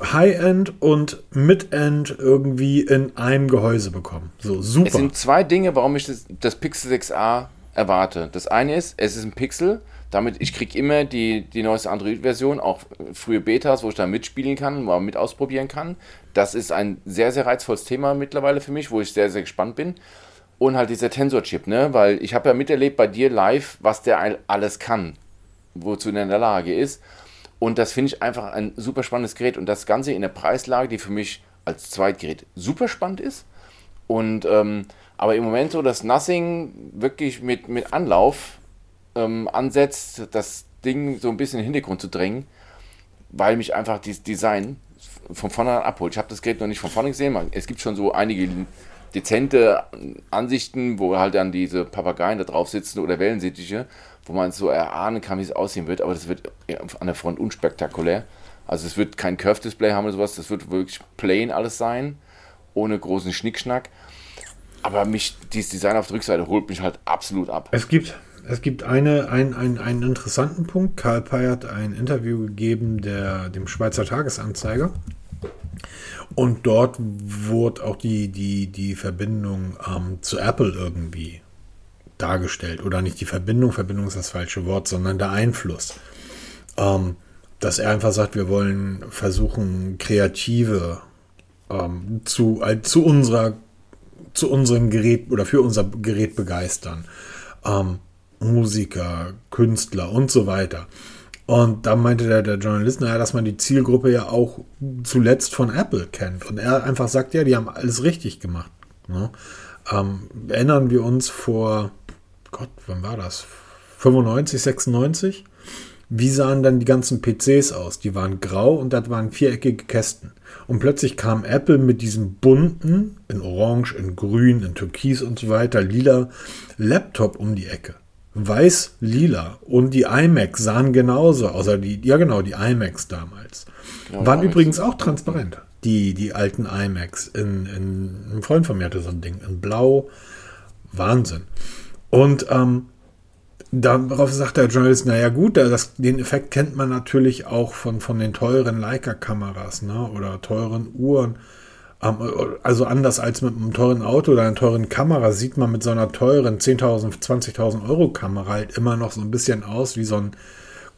High-End und Mid-End irgendwie in einem Gehäuse bekomme. So, super. Es sind zwei Dinge, warum ich das, das Pixel 6a erwarte. Das eine ist, es ist ein Pixel, damit ich kriege immer die, die neueste Android-Version, auch frühe Betas, wo ich da mitspielen kann, mal mit ausprobieren kann. Das ist ein sehr, sehr reizvolles Thema mittlerweile für mich, wo ich sehr, sehr gespannt bin. Und halt dieser Tensor-Chip, ne? Weil ich habe ja miterlebt bei dir live, was der alles kann, wozu er in der Lage ist. Und das finde ich einfach ein super spannendes Gerät und das Ganze in der Preislage, die für mich als Zweitgerät super spannend ist. Und ähm, aber im Moment so, dass Nothing wirklich mit, mit Anlauf ähm, ansetzt, das Ding so ein bisschen in den Hintergrund zu drängen, weil mich einfach das Design von vorne an abholt. Ich habe das Gerät noch nicht von vorne gesehen. Es gibt schon so einige dezente Ansichten, wo halt dann diese Papageien da drauf sitzen oder Wellensittiche, wo man so erahnen kann, wie es aussehen wird, aber das wird an der Front unspektakulär. Also es wird kein Curve-Display haben oder sowas, das wird wirklich plain alles sein, ohne großen Schnickschnack. Aber mich, dieses Design auf der Rückseite holt mich halt absolut ab. Es gibt, es gibt eine, ein, ein, einen interessanten Punkt. Karl Pei hat ein Interview gegeben der, dem Schweizer Tagesanzeiger. Und dort wurde auch die, die, die Verbindung ähm, zu Apple irgendwie dargestellt. Oder nicht die Verbindung, Verbindung ist das falsche Wort, sondern der Einfluss. Ähm, dass er einfach sagt, wir wollen versuchen, Kreative ähm, zu, äh, zu unserer zu unserem Gerät oder für unser Gerät begeistern. Ähm, Musiker, Künstler und so weiter. Und da meinte der, der Journalist, naja, dass man die Zielgruppe ja auch zuletzt von Apple kennt. Und er einfach sagt, ja, die haben alles richtig gemacht. Ne? Ähm, erinnern wir uns vor, Gott, wann war das? 95, 96? Wie sahen dann die ganzen PCs aus? Die waren grau und das waren viereckige Kästen. Und plötzlich kam Apple mit diesem bunten, in Orange, in Grün, in Türkis und so weiter, lila Laptop um die Ecke weiß, lila. Und die iMacs sahen genauso, außer die, ja genau, die iMacs damals. Genau, Waren übrigens auch transparent. Die, die alten iMacs. In, in, ein Freund von mir hatte so ein Ding in Blau. Wahnsinn. Und ähm, darauf sagt der Journalist, naja gut, das, den Effekt kennt man natürlich auch von, von den teuren Leica-Kameras ne? oder teuren Uhren. Also anders als mit einem teuren Auto oder einer teuren Kamera sieht man mit so einer teuren 10.000, 20.000 Euro Kamera halt immer noch so ein bisschen aus wie so ein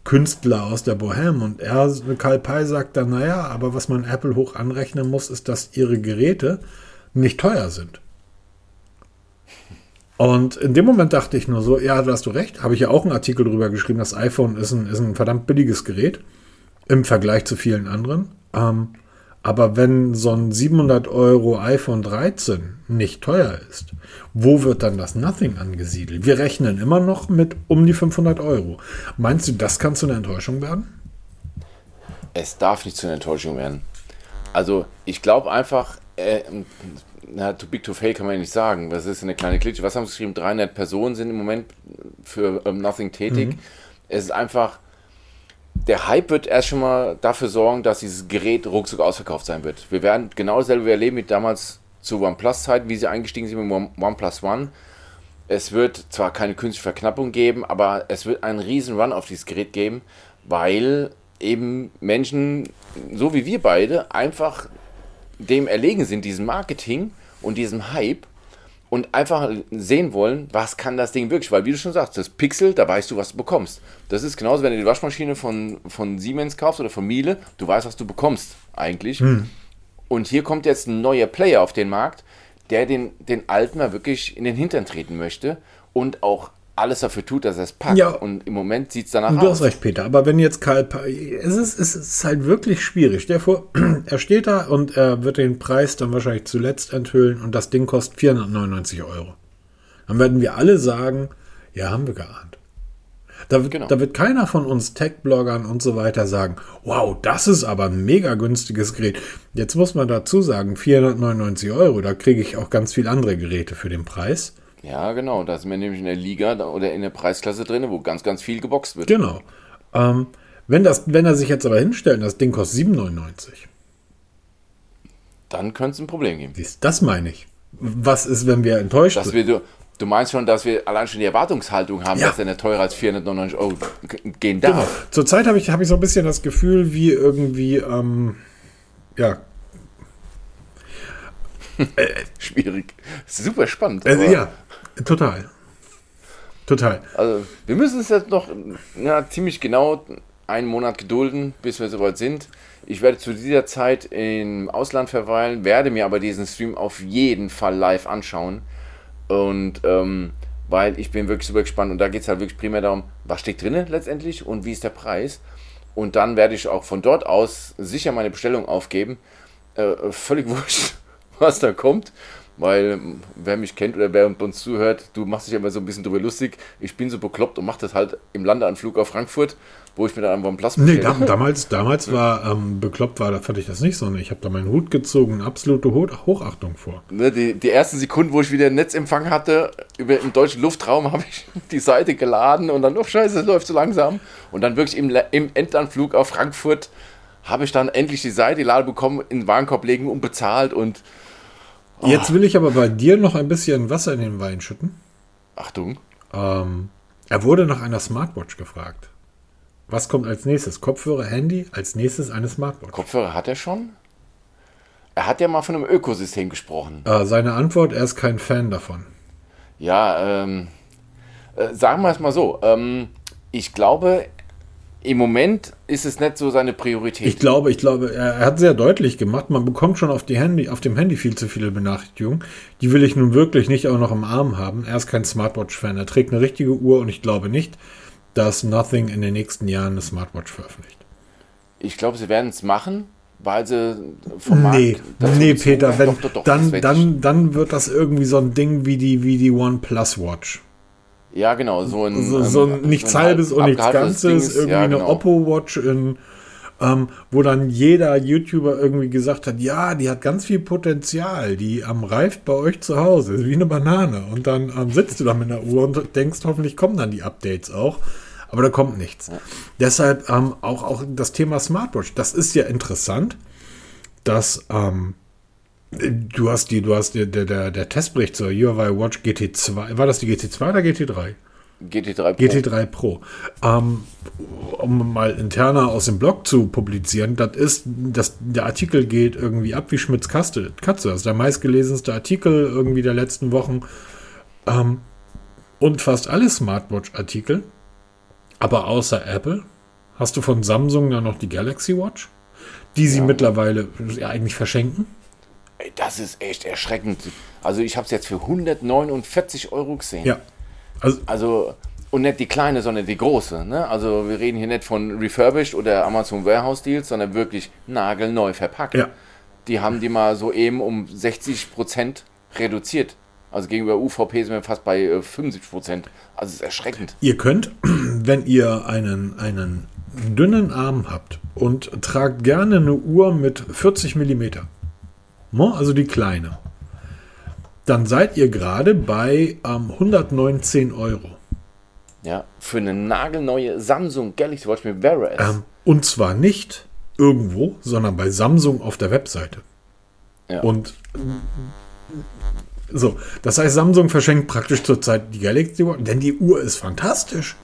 Künstler aus der Bohème. Und er, Karl Pei, sagt dann, naja, aber was man Apple hoch anrechnen muss, ist, dass ihre Geräte nicht teuer sind. Und in dem Moment dachte ich nur so, ja, da hast du recht. Habe ich ja auch einen Artikel drüber geschrieben, das iPhone ist ein, ist ein verdammt billiges Gerät im Vergleich zu vielen anderen. Ähm, aber wenn so ein 700 Euro iPhone 13 nicht teuer ist, wo wird dann das Nothing angesiedelt? Wir rechnen immer noch mit um die 500 Euro. Meinst du, das kann zu einer Enttäuschung werden? Es darf nicht zu einer Enttäuschung werden. Also ich glaube einfach, äh, na, too big to fail kann man ja nicht sagen. Das ist eine kleine Klitsche. Was haben sie geschrieben? 300 Personen sind im Moment für ähm, Nothing tätig. Mhm. Es ist einfach der Hype wird erst schon mal dafür sorgen, dass dieses Gerät ruckzuck ausverkauft sein wird. Wir werden genau dasselbe erleben wie damals zu OnePlus-Zeiten, wie sie eingestiegen sind mit OnePlus One. Es wird zwar keine künstliche Verknappung geben, aber es wird einen riesen Run auf dieses Gerät geben, weil eben Menschen, so wie wir beide, einfach dem erlegen sind, diesem Marketing und diesem Hype und einfach sehen wollen, was kann das Ding wirklich, weil wie du schon sagst, das Pixel, da weißt du, was du bekommst. Das ist genauso, wenn du die Waschmaschine von, von Siemens kaufst oder von Miele, du weißt, was du bekommst eigentlich. Hm. Und hier kommt jetzt ein neuer Player auf den Markt, der den, den alten mal wirklich in den Hintern treten möchte und auch alles dafür tut, dass er es packt. Ja. Und im Moment sieht es danach aus. Du hast recht, Peter. Aber wenn jetzt Karl, es ist, es ist halt wirklich schwierig. Der vor, *clears throat* er steht da und er wird den Preis dann wahrscheinlich zuletzt enthüllen und das Ding kostet 499 Euro. Dann werden wir alle sagen, ja, haben wir geahnt. Da, genau. da wird keiner von uns Tech-Bloggern und so weiter sagen, wow, das ist aber ein mega günstiges Gerät. Jetzt muss man dazu sagen, 499 Euro, da kriege ich auch ganz viele andere Geräte für den Preis. Ja, genau. Da sind wir nämlich in der Liga oder in der Preisklasse drin, wo ganz, ganz viel geboxt wird. Genau. Ähm, wenn, das, wenn er sich jetzt aber hinstellt, das Ding kostet 7,99. Dann könnte es ein Problem geben. Das meine ich. Was ist, wenn wir enttäuscht dass sind? Wir, du meinst schon, dass wir allein schon die Erwartungshaltung haben, ja. dass er nicht teurer als 499 Euro gehen darf. Genau. Zurzeit habe ich, hab ich so ein bisschen das Gefühl, wie irgendwie, ähm, ja, *laughs* Schwierig. Super spannend. Also, ja, total. Total. Also, wir müssen es jetzt noch ja, ziemlich genau einen Monat gedulden, bis wir soweit sind. Ich werde zu dieser Zeit im Ausland verweilen, werde mir aber diesen Stream auf jeden Fall live anschauen. Und ähm, weil ich bin wirklich super gespannt und da geht es halt wirklich primär darum, was steckt drin letztendlich und wie ist der Preis. Und dann werde ich auch von dort aus sicher meine Bestellung aufgeben. Äh, völlig *laughs* wurscht, was da kommt. Weil wer mich kennt oder wer uns zuhört, du machst dich immer so ein bisschen drüber lustig. Ich bin so bekloppt und mache das halt im Landeanflug auf Frankfurt, wo ich mir dann einfach einen Platz Nee, dam damals, damals war ähm, bekloppt war, da fand ich das nicht so. Ich habe da meinen Hut gezogen, absolute Ho Hochachtung vor. Ne, die, die ersten Sekunden, wo ich wieder Netzempfang hatte, über im deutschen Luftraum, *laughs* habe ich die Seite geladen und dann, oh scheiße, es läuft so langsam. Und dann wirklich im, im Endanflug auf Frankfurt habe ich dann endlich die Seite, die Lade bekommen, in den Warenkorb legen und bezahlt und Oh. Jetzt will ich aber bei dir noch ein bisschen Wasser in den Wein schütten. Achtung. Ähm, er wurde nach einer Smartwatch gefragt. Was kommt als nächstes? Kopfhörer, Handy, als nächstes eine Smartwatch. Kopfhörer hat er schon? Er hat ja mal von einem Ökosystem gesprochen. Äh, seine Antwort, er ist kein Fan davon. Ja, ähm, äh, sagen wir es mal so. Ähm, ich glaube, im Moment ist es nicht so seine Priorität. Ich glaube, ich glaube, er hat sehr deutlich gemacht, man bekommt schon auf, die Handy, auf dem Handy viel zu viele Benachrichtigungen. Die will ich nun wirklich nicht auch noch im Arm haben. Er ist kein Smartwatch-Fan. Er trägt eine richtige Uhr und ich glaube nicht, dass Nothing in den nächsten Jahren eine Smartwatch veröffentlicht. Ich glaube, sie werden es machen, weil sie vom Markt. Nee, nee Peter, wenn, doch, doch, doch, dann, dann, dann wird das irgendwie so ein Ding wie die, wie die OnePlus Watch. Ja, genau, so ein. So, so ein nichts so ein halbes und nichts Ganzes, irgendwie ja, genau. eine Oppo-Watch in. Ähm, wo dann jeder YouTuber irgendwie gesagt hat, ja, die hat ganz viel Potenzial, die am ähm, reift bei euch zu Hause, ist wie eine Banane. Und dann ähm, sitzt du da mit einer Uhr und denkst, hoffentlich kommen dann die Updates auch. Aber da kommt nichts. Ja. Deshalb ähm, auch, auch das Thema Smartwatch. Das ist ja interessant, dass ähm, Du hast die, du hast der, der, der Testbericht zur Huawei Watch GT2. War das die GT2 oder GT3? GT3 Pro. GT3 Pro. Ähm, um mal interner aus dem Blog zu publizieren, das ist, das, der Artikel geht irgendwie ab wie Schmitz Katze. Katze. Das ist der meistgelesenste Artikel irgendwie der letzten Wochen. Ähm, und fast alle Smartwatch-Artikel, aber außer Apple, hast du von Samsung dann noch die Galaxy Watch, die sie ja. mittlerweile ja, eigentlich verschenken. Ey, das ist echt erschreckend. Also ich habe es jetzt für 149 Euro gesehen. Ja. Also, also, und nicht die kleine, sondern die große. Ne? Also wir reden hier nicht von refurbished oder Amazon Warehouse Deals, sondern wirklich nagelneu verpackt. Ja. Die haben die mal so eben um 60 Prozent reduziert. Also gegenüber UVP sind wir fast bei 75 äh, Prozent. Also es ist erschreckend. Ihr könnt, *clears throat* wenn ihr einen, einen dünnen Arm habt und tragt gerne eine Uhr mit 40 Millimeter? Also die kleine, dann seid ihr gerade bei ähm, 119 Euro. Ja, für eine nagelneue Samsung Galaxy Watch mit Wear OS. Ähm, und zwar nicht irgendwo, sondern bei Samsung auf der Webseite. Ja. Und so, das heißt, Samsung verschenkt praktisch zurzeit die Galaxy Watch, denn die Uhr ist fantastisch.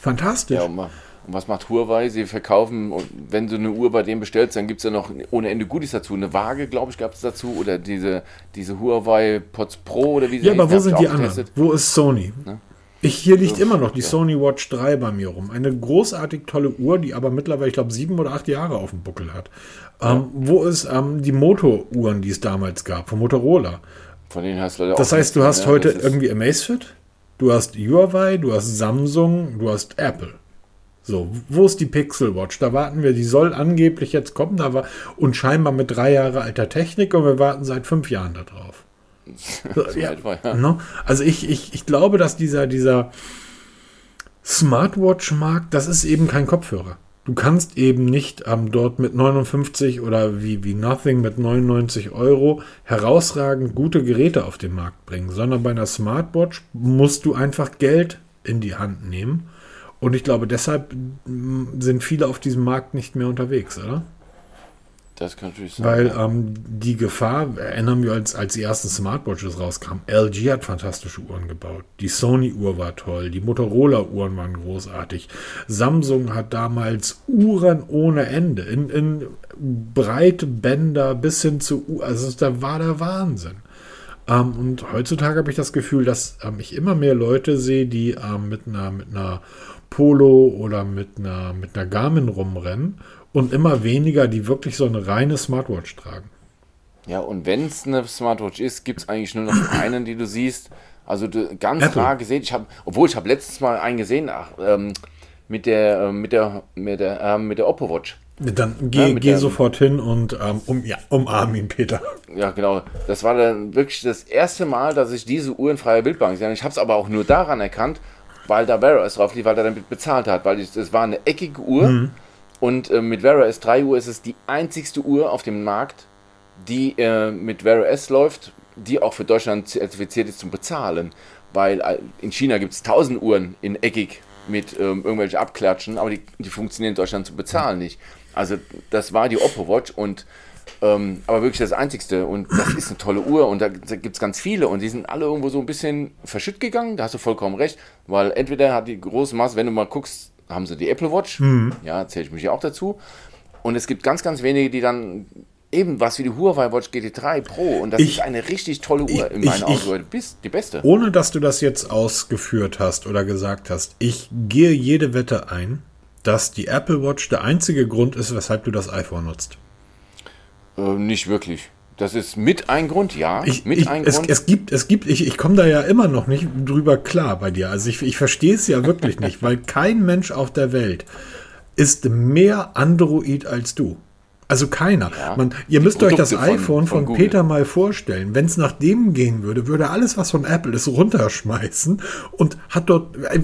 Fantastisch. Ja, und was macht Huawei? Sie verkaufen, wenn du eine Uhr bei denen bestellst, dann gibt es ja noch ohne Ende Goodies dazu. Eine Waage, glaube ich, gab es dazu. Oder diese, diese Huawei Pods Pro oder wie sie Ja, aber wo sind die anderen? Wo ist Sony? Ne? Ich, hier liegt immer noch die ja. Sony Watch 3 bei mir rum. Eine großartig tolle Uhr, die aber mittlerweile, ich glaube, sieben oder acht Jahre auf dem Buckel hat. Ja. Ähm, wo ist ähm, die Moto-Uhren, die es damals gab, von Motorola? Von denen hast du leider Das heißt, du hast heute irgendwie Amazfit, du hast Huawei, du hast Samsung, du hast Apple. So, wo ist die Pixel Watch? Da warten wir, die soll angeblich jetzt kommen, aber und scheinbar mit drei Jahre alter Technik und wir warten seit fünf Jahren darauf. *laughs* So, ja, ja. Ne? Also ich, ich, ich glaube, dass dieser, dieser Smartwatch-Markt, das ist eben kein Kopfhörer. Du kannst eben nicht ähm, dort mit 59 oder wie, wie Nothing mit 99 Euro herausragend gute Geräte auf den Markt bringen, sondern bei einer Smartwatch musst du einfach Geld in die Hand nehmen und ich glaube, deshalb sind viele auf diesem Markt nicht mehr unterwegs, oder? Das kann natürlich sein. Weil ähm, die Gefahr, erinnern wir als, als die ersten Smartwatches rauskamen, LG hat fantastische Uhren gebaut. Die Sony-Uhr war toll, die Motorola-Uhren waren großartig. Samsung hat damals Uhren ohne Ende, in, in breite Bänder bis hin zu Uhr. Also da war der Wahnsinn. Ähm, und heutzutage habe ich das Gefühl, dass ähm, ich immer mehr Leute sehe, die ähm, mit einer, mit einer Polo oder mit einer, mit einer Garmin rumrennen und immer weniger, die wirklich so eine reine Smartwatch tragen. Ja, und wenn es eine Smartwatch ist, gibt es eigentlich nur noch *coughs* einen, die du siehst. Also ganz Apple. rar gesehen. Ich habe, obwohl ich habe letztes Mal einen gesehen, ach, ähm, mit der äh, mit der mit der äh, mit der Oppo Watch. Dann geh, ja, geh sofort hin und ähm, um, ja, umarm ihn, Peter. Ja, genau. Das war dann wirklich das erste Mal, dass ich diese Uhr in freier Bildbank sehe. Ich habe es aber auch nur daran erkannt, weil da Wear OS drauf lief, weil er damit bezahlt hat. Weil es war eine eckige Uhr mhm. und äh, mit OS 3 Uhr ist es die einzigste Uhr auf dem Markt, die äh, mit OS läuft, die auch für Deutschland zertifiziert ist zum Bezahlen. Weil äh, in China gibt es tausend Uhren in eckig mit ähm, irgendwelchen Abklatschen, aber die, die funktionieren in Deutschland zum Bezahlen nicht. Also das war die Oppo Watch und ähm, aber wirklich das Einzigste. Und das ist eine tolle Uhr und da, da gibt es ganz viele und die sind alle irgendwo so ein bisschen verschütt gegangen. Da hast du vollkommen recht, weil entweder hat die große Masse, wenn du mal guckst, haben sie die Apple Watch, mhm. ja, zähle ich mich ja auch dazu. Und es gibt ganz, ganz wenige, die dann eben was wie die Huawei Watch GT3 Pro und das ich, ist eine richtig tolle Uhr in meinen Augen. Du bist die beste. Ohne dass du das jetzt ausgeführt hast oder gesagt hast, ich gehe jede Wette ein, dass die Apple Watch der einzige Grund ist, weshalb du das iPhone nutzt? Äh, nicht wirklich. Das ist mit ein Grund, ja. Ich, mit ich, ein es, Grund. Es gibt, es gibt, ich, ich komme da ja immer noch nicht drüber klar bei dir. Also ich, ich verstehe es ja wirklich nicht, *laughs* weil kein Mensch auf der Welt ist mehr Android als du. Also keiner. Ja, Man, ihr müsst Produkte euch das iPhone von, von Peter mal vorstellen. Wenn es nach dem gehen würde, würde alles, was von Apple ist, runterschmeißen und hat dort äh,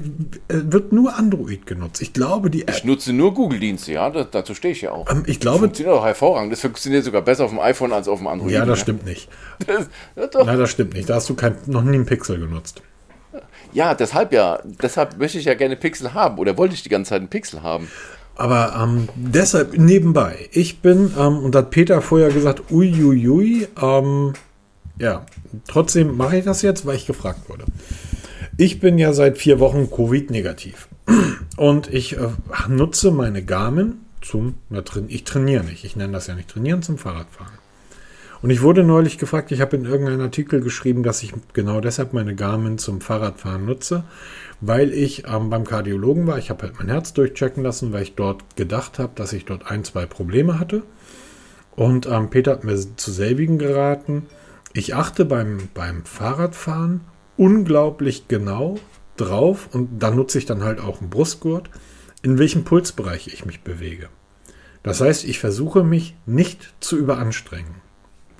wird nur Android genutzt. Ich glaube, die App, Ich nutze nur Google-Dienste, ja, das, dazu stehe ich ja auch. Ähm, ich glaube, das funktioniert auch hervorragend. Das funktioniert sogar besser auf dem iPhone als auf dem Android. Ja, das ja. stimmt nicht. *laughs* Das, ja, Nein, das stimmt nicht. Da hast du kein, noch nie einen Pixel genutzt. Ja, deshalb ja. Deshalb möchte ich ja gerne Pixel haben oder wollte ich die ganze Zeit einen Pixel haben. Aber ähm, deshalb nebenbei, ich bin, ähm, und hat Peter vorher gesagt, uiuiui, ähm, ja, trotzdem mache ich das jetzt, weil ich gefragt wurde. Ich bin ja seit vier Wochen Covid-negativ und ich äh, nutze meine Garmin zum, na, ich trainiere nicht, ich nenne das ja nicht trainieren, zum Fahrradfahren. Und ich wurde neulich gefragt, ich habe in irgendeinem Artikel geschrieben, dass ich genau deshalb meine Garmin zum Fahrradfahren nutze, weil ich ähm, beim Kardiologen war. Ich habe halt mein Herz durchchecken lassen, weil ich dort gedacht habe, dass ich dort ein, zwei Probleme hatte. Und ähm, Peter hat mir zu selbigen geraten. Ich achte beim, beim Fahrradfahren unglaublich genau drauf und dann nutze ich dann halt auch einen Brustgurt, in welchem Pulsbereich ich mich bewege. Das heißt, ich versuche mich nicht zu überanstrengen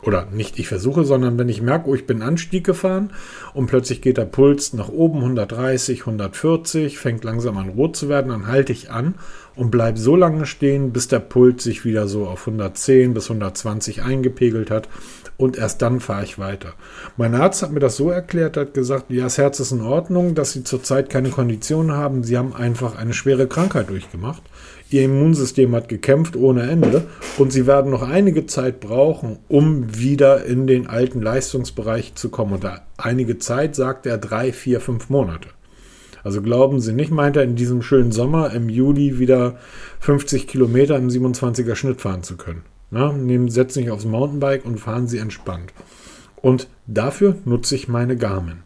oder nicht ich versuche, sondern wenn ich merke, oh, ich bin Anstieg gefahren und plötzlich geht der Puls nach oben 130, 140, fängt langsam an rot zu werden, dann halte ich an und bleibe so lange stehen, bis der Puls sich wieder so auf 110 bis 120 eingepegelt hat und erst dann fahre ich weiter. Mein Arzt hat mir das so erklärt, hat gesagt, ja, das Herz ist in Ordnung, dass Sie zurzeit keine Kondition haben, Sie haben einfach eine schwere Krankheit durchgemacht. Ihr Immunsystem hat gekämpft ohne Ende und sie werden noch einige Zeit brauchen, um wieder in den alten Leistungsbereich zu kommen. Und da einige Zeit sagt er drei, vier, fünf Monate. Also glauben Sie nicht, meint er, in diesem schönen Sommer im Juli wieder 50 Kilometer im 27er Schnitt fahren zu können. Na, nehmen, setzen sich aufs Mountainbike und fahren Sie entspannt. Und dafür nutze ich meine Garmin.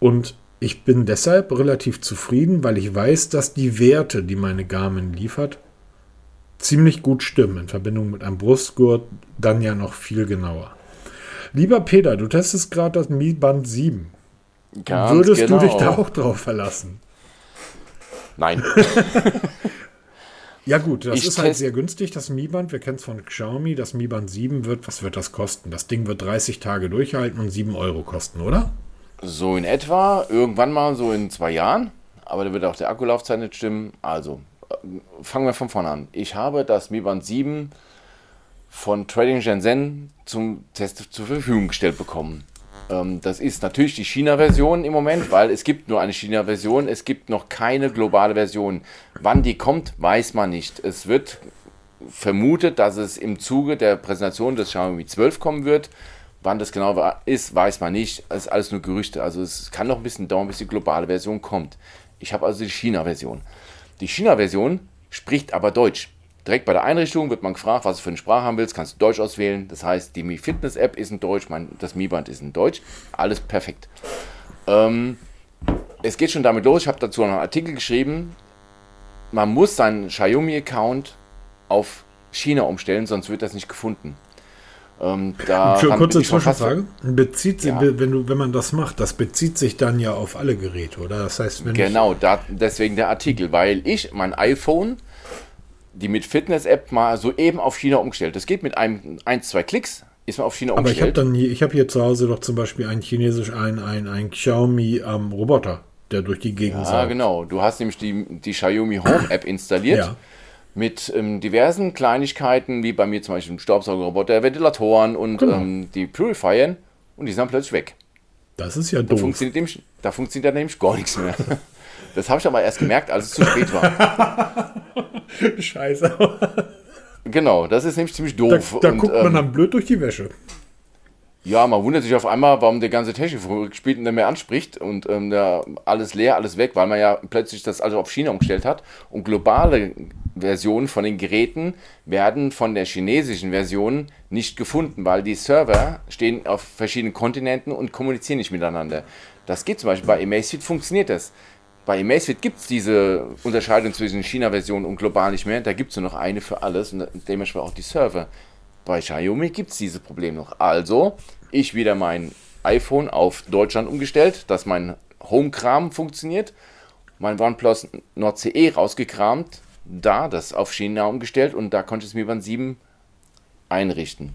Und ich bin deshalb relativ zufrieden, weil ich weiß, dass die Werte, die meine Garmin liefert, ziemlich gut stimmen. In Verbindung mit einem Brustgurt dann ja noch viel genauer. Lieber Peter, du testest gerade das Mi Band 7. Ganz Würdest genau. du dich da auch drauf verlassen? Nein. *laughs* ja gut, das ich ist halt sehr günstig, das Mi Band. Wir kennen es von Xiaomi. Das Mi Band 7 wird, was wird das kosten? Das Ding wird 30 Tage durchhalten und 7 Euro kosten, oder? So in etwa, irgendwann mal so in zwei Jahren. Aber da wird auch der Akkulaufzeit nicht stimmen. Also fangen wir von vorne an. Ich habe das Mi Band 7 von Trading Shenzhen zum Test zur Verfügung gestellt bekommen. Ähm, das ist natürlich die China-Version im Moment, weil es gibt nur eine China-Version, es gibt noch keine globale Version. Wann die kommt, weiß man nicht. Es wird vermutet, dass es im Zuge der Präsentation des Xiaomi 12 kommen wird. Wann das genau ist, weiß man nicht. Es ist alles nur Gerüchte. Also es kann noch ein bisschen dauern, bis die globale Version kommt. Ich habe also die China-Version. Die China-Version spricht aber Deutsch. Direkt bei der Einrichtung wird man gefragt, was du für eine Sprache haben willst, kannst du Deutsch auswählen. Das heißt, die Mi Fitness App ist in Deutsch, mein, das Mi Band ist in Deutsch. Alles perfekt. Ähm, es geht schon damit los. Ich habe dazu noch einen Artikel geschrieben. Man muss seinen Xiaomi-Account auf China umstellen, sonst wird das nicht gefunden. Ähm, Für kurze Zwischenfrage. Bezieht Ja. wenn du, wenn man das macht, das bezieht sich dann ja auf alle Geräte, oder? Das heißt, wenn Genau, da, deswegen der Artikel, weil ich mein iPhone, die mit Fitness-App mal so eben auf China umgestellt. Das geht mit einem, ein, zwei Klicks, ist man auf China ich, aber ich habe umgestellt. dann hier, ich habe hier zu Hause doch zum Beispiel ein chinesisch, ein, ein, ein Xiaomi ähm, Roboter, der durch die Gegend Ah, saugt. genau. Du hast nämlich die, die Xiaomi Home App *clears throat* installiert. Ja. Mit ähm, diversen Kleinigkeiten, wie bei mir zum Beispiel ein Staubsaugerroboter, Ventilatoren und Genau. ähm, die Purifiern. Und die sind dann plötzlich weg. Das ist ja Da doof. funktioniert, nämlich, da funktioniert dann nämlich gar nichts mehr. *laughs* Das habe ich aber erst gemerkt, als es zu spät war. *laughs* Scheiße. Genau, das ist nämlich ziemlich Da, doof. da Und, guckt man ähm, dann blöd durch die Wäsche. Ja, man wundert sich auf einmal, warum der ganze Technik spielt und der mehr anspricht und ähm, da alles leer, alles weg, weil man ja plötzlich das also auf China umgestellt hat. Und globale Versionen von den Geräten werden von der chinesischen Version nicht gefunden, weil die Server stehen auf verschiedenen Kontinenten und kommunizieren nicht miteinander. Das geht zum Beispiel bei Amazfit, funktioniert das. Bei Amazfit gibt es diese Unterscheidung zwischen China-Version und global nicht mehr. Da gibt es nur noch eine für alles und dementsprechend auch die Server. Bei Xiaomi gibt es dieses Problem noch. Also, ich wieder mein iPhone auf Deutschland umgestellt, dass mein Home-Kram funktioniert. Mein OnePlus Nord CE rausgekramt, da das auf China umgestellt und da konnte ich es Mi Band 7 einrichten.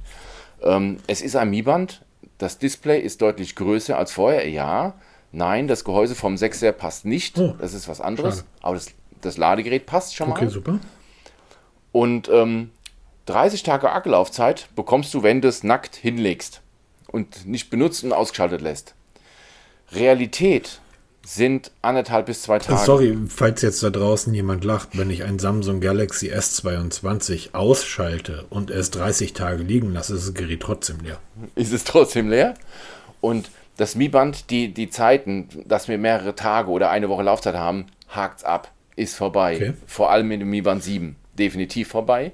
Ähm, es ist ein Mi Band, das Display ist deutlich größer als vorher, ja. Nein, das Gehäuse vom 6er passt nicht, Oh, das ist was anderes, schade. aber das, das Ladegerät passt schon mal. Okay, super. Und ähm, 30 Tage Akkulaufzeit bekommst du, wenn du es nackt hinlegst und nicht benutzt und ausgeschaltet lässt. Realität sind anderthalb bis zwei Tage. Sorry, falls jetzt da draußen jemand lacht, wenn ich ein Samsung Galaxy S22 ausschalte und es 30 Tage liegen lasse, ist das Gerät trotzdem leer. ist es trotzdem leer. Und das Mi-Band, die, die Zeiten, dass wir mehrere Tage oder eine Woche Laufzeit haben, hakt's ab, ist vorbei. Okay. Vor allem mit dem Mi-Band 7, definitiv vorbei.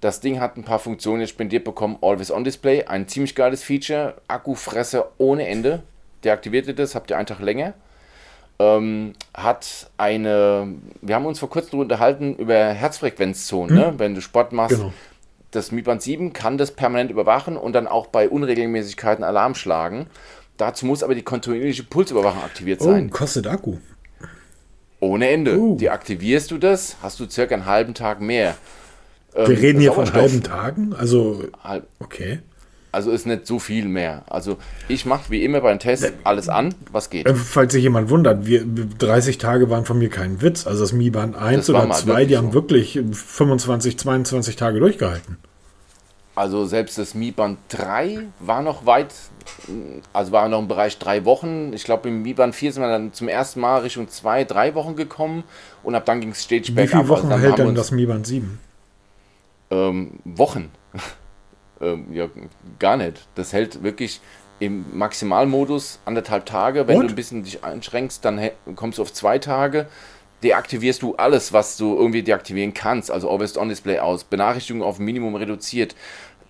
Das Ding hat ein paar Funktionen jetzt spendiert bekommen. Always-On-Display, ein ziemlich geiles Feature. Akkufresse ohne Ende. Deaktiviert ihr das, habt ihr einen Tag länger. Ähm, hat eine, wir haben uns vor kurzem unterhalten über Herzfrequenzzonen, ne? wenn du Sport machst. Genau. Das Mi Band 7 kann das permanent überwachen und dann auch bei Unregelmäßigkeiten Alarm schlagen. Dazu muss aber die kontinuierliche Pulsüberwachung aktiviert Oh, sein. kostet Akku. Ohne Ende. Oh. Deaktivierst du das, hast du circa einen halben Tag mehr. Ähm, Wir reden hier von halben Tagen? Also, okay. Also ist nicht so viel mehr. Also ich mache wie immer beim Test alles an, was geht. Äh, Falls sich jemand wundert, wir, 30 Tage waren von mir kein Witz. Also das Mi Band 1 Das oder mal 2, wirklich die haben so. wirklich 25, 22 Tage durchgehalten. Also selbst das Mi Band 3 war noch weit, also war noch im Bereich drei Wochen. Ich glaube, im Mi Band 4 sind wir dann zum ersten Mal Richtung zwei, drei Wochen gekommen und ab dann ging es stetig Wie bergab. viele Wochen Also hält denn das Mi Band 7? Ähm, Wochen. Ähm, ja, gar nicht. Das hält wirklich im Maximalmodus anderthalb Tage. Wenn What? du ein bisschen dich einschränkst, dann kommst du auf zwei Tage. Deaktivierst du alles, was du irgendwie deaktivieren kannst. Also Always-On-Display aus, Benachrichtigungen auf Minimum reduziert,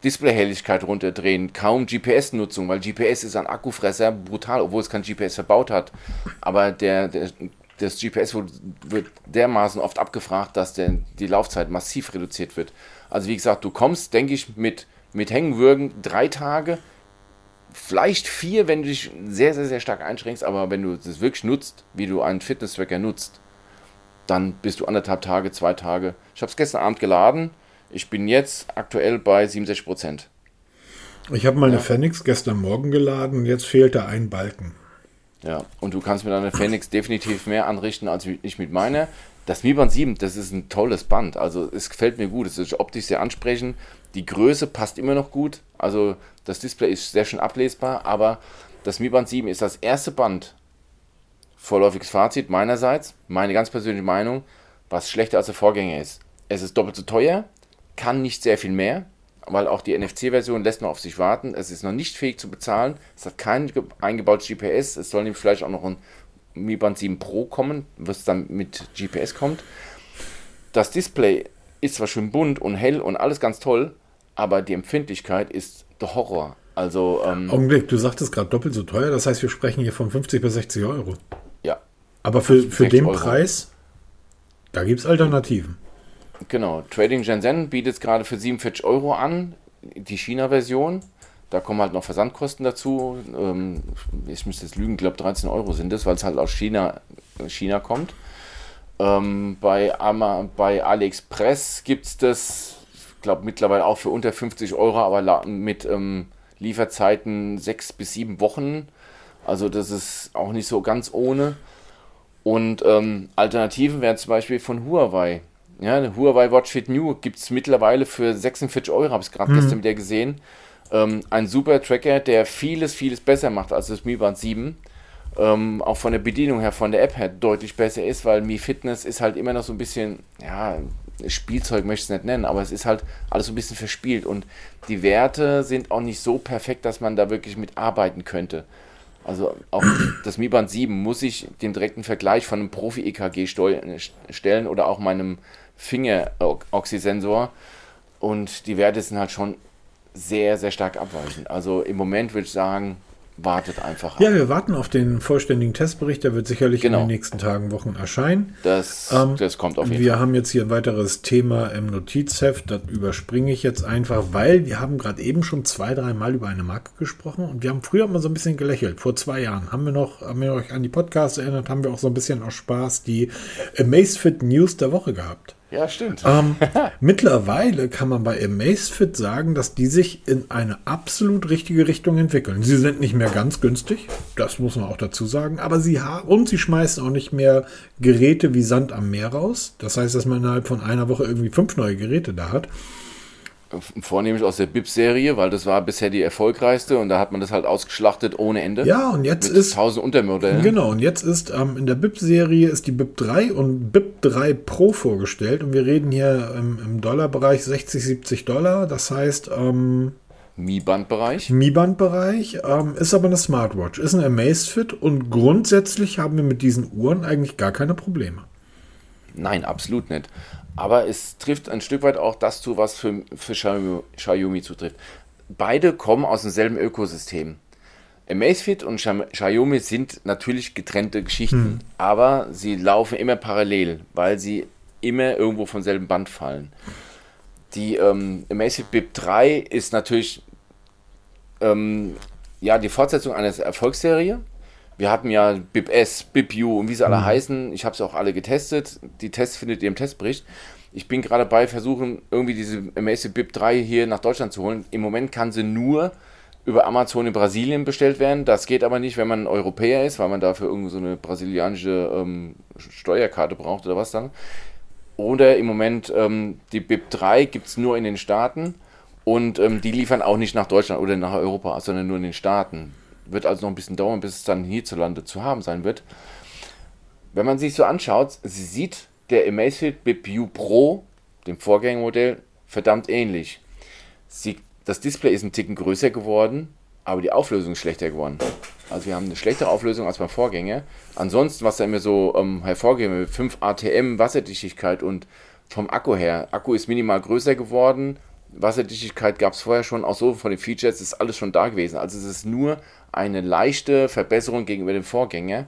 Displayhelligkeit runterdrehen, kaum GPS-Nutzung, weil GPS ist ein Akkufresser, brutal, obwohl es kein GPS verbaut hat. Aber der, der, das GPS wird, wird dermaßen oft abgefragt, dass der, die Laufzeit massiv reduziert wird. Also wie gesagt, du kommst, denke ich, mit, mit Hängenwürgen drei Tage, vielleicht vier, wenn du dich sehr, sehr, sehr stark einschränkst, aber wenn du das wirklich nutzt, wie du einen Fitness-Tracker nutzt, dann bist du anderthalb Tage, zwei Tage. Ich habe es gestern Abend geladen. Ich bin jetzt aktuell bei 67 Prozent. Ich habe meine Phoenix gestern Morgen geladen, jetzt fehlt da ein Balken. Ja, und du kannst mit deiner Phoenix definitiv mehr anrichten als ich mit meiner. Das Mi Band 7, das ist ein tolles Band. Also es gefällt mir gut. Es ist optisch sehr ansprechend. Die Größe passt immer noch gut. Also das Display ist sehr schön ablesbar, aber das Mi Band 7 ist das erste Band. Vorläufiges Fazit meinerseits, meine ganz persönliche Meinung, was schlechter als der Vorgänger ist. Es ist doppelt so teuer, kann nicht sehr viel mehr, weil auch die NFC-Version lässt noch auf sich warten. Es ist noch nicht fähig zu bezahlen. Es hat kein ge- eingebautes GPS. Es soll nämlich vielleicht auch noch ein Mi Band 7 Pro kommen, was dann mit GPS kommt. Das Display ist zwar schön bunt und hell und alles ganz toll, aber die Empfindlichkeit ist der Horror. Also, ähm, Augenblick, du sagtest gerade doppelt so teuer, das heißt, wir sprechen hier von 50 bis 60 Euro. ja, Aber für, für 60 den Euro. Preis, da gibt es Alternativen. Genau, Trading Shenzhen bietet es gerade für 47 Euro an. die China-Version. Da kommen halt noch Versandkosten dazu. Ähm, ich müsste jetzt lügen, ich glaube 13 Euro sind das, weil es halt aus China, China kommt. Ähm, bei, Ama, bei AliExpress gibt es das, ich glaube mittlerweile auch für unter 50 Euro, aber mit ähm, Lieferzeiten sechs bis sieben Wochen. Also das ist auch nicht so ganz ohne. Und ähm, Alternativen wären zum Beispiel von Huawei. Ja, eine Huawei Watch Fit New gibt es mittlerweile für 46 Euro, habe ich gerade mhm. gestern wieder gesehen. Ähm, ein super Tracker, der vieles, vieles besser macht als das Mi Band 7. Ähm, auch von der Bedienung her, von der App her deutlich besser ist, weil Mi Fitness ist halt immer noch so ein bisschen, ja, Spielzeug möchte ich es nicht nennen, aber es ist halt alles so ein bisschen verspielt und die Werte sind auch nicht so perfekt, dass man da wirklich mitarbeiten könnte. Also auch *clears throat* das Mi Band 7 muss ich den direkten Vergleich von einem Profi-EKG stellen oder auch meinem Finger-Oxysensor und die Werte sind halt schon sehr, sehr stark abweichend. Also im Moment würde ich sagen, wartet einfach. Ja, wir warten auf den vollständigen Testbericht. Der wird sicherlich genau. in den nächsten Tagen, Wochen erscheinen. Das, ähm, das kommt auf jeden wir Fall. Haben jetzt hier ein weiteres Thema im Notizheft. Das überspringe ich jetzt einfach, weil wir haben gerade eben schon zwei, drei Mal über eine Marke gesprochen und wir haben früher mal so ein bisschen gelächelt. Vor zwei Jahren haben wir noch, haben wir euch an die Podcasts erinnert, haben wir auch so ein bisschen aus Spaß die Amazfit News der Woche gehabt. Ja, stimmt. Ähm, *laughs* mittlerweile kann man bei Amazfit sagen, dass die sich in eine absolut richtige Richtung entwickeln. Sie sind nicht mehr ganz günstig, das muss man auch dazu sagen, aber sie haben und sie schmeißen auch nicht mehr Geräte wie Sand am Meer raus. Das heißt, dass man innerhalb von einer Woche irgendwie fünf neue Geräte da hat vornehmlich aus der BIP-Serie, weil das war bisher die erfolgreichste und da hat man das halt ausgeschlachtet ohne Ende. Ja, und jetzt ist 1000 Untermodelle. Genau, und jetzt ist ähm, in der BIP-Serie ist die BIP 3 und BIP 3 Pro vorgestellt und wir reden hier im, im Dollarbereich 60, 70 Dollar, das heißt ähm, Mi-Band-Bereich. Mi-Band-Bereich ähm, ist aber eine Smartwatch, ist ein Amazfit und grundsätzlich haben wir mit diesen Uhren eigentlich gar keine Probleme. Nein, absolut nicht. Aber es trifft ein Stück weit auch das zu, was für, für Xiaomi, Xiaomi zutrifft. Beide kommen aus demselben Ökosystem. Amazfit und Xiaomi sind natürlich getrennte Geschichten, hm. aber sie laufen immer parallel, weil sie immer irgendwo vom selben Band fallen. Die ähm, Amazfit BIP 3 ist natürlich ähm, ja, die Fortsetzung einer Erfolgsserie. Wir hatten ja BIP S, BIP U und wie sie alle mhm. heißen. Ich habe sie auch alle getestet. Die Tests findet ihr im Testbericht. Ich bin gerade bei versuchen, irgendwie diese Amazing BIP 3 hier nach Deutschland zu holen. Im Moment kann sie nur über Amazon in Brasilien bestellt werden. Das geht aber nicht, wenn man Europäer ist, weil man dafür irgendwie so eine brasilianische ähm, Steuerkarte braucht oder was dann. Oder im Moment ähm, die BIP 3 gibt es nur in den Staaten und ähm, die liefern auch nicht nach Deutschland oder nach Europa, sondern nur in den Staaten. Wird also noch ein bisschen dauern, bis es dann hierzulande zu haben sein wird. Wenn man sich so anschaut, sie sieht der Amazfit BPU Pro, dem Vorgängermodell, verdammt ähnlich. Sie, das Display ist ein Ticken größer geworden, aber die Auflösung ist schlechter geworden. Also wir haben eine schlechtere Auflösung als beim Vorgänger. Ansonsten, was da immer so ähm, hervorgeht, mit 5 ATM Wasserdichtigkeit und vom Akku her, Akku ist minimal größer geworden, Wasserdichtigkeit gab es vorher schon, auch so von den Features ist alles schon da gewesen. Also es ist nur eine leichte Verbesserung gegenüber dem Vorgänger.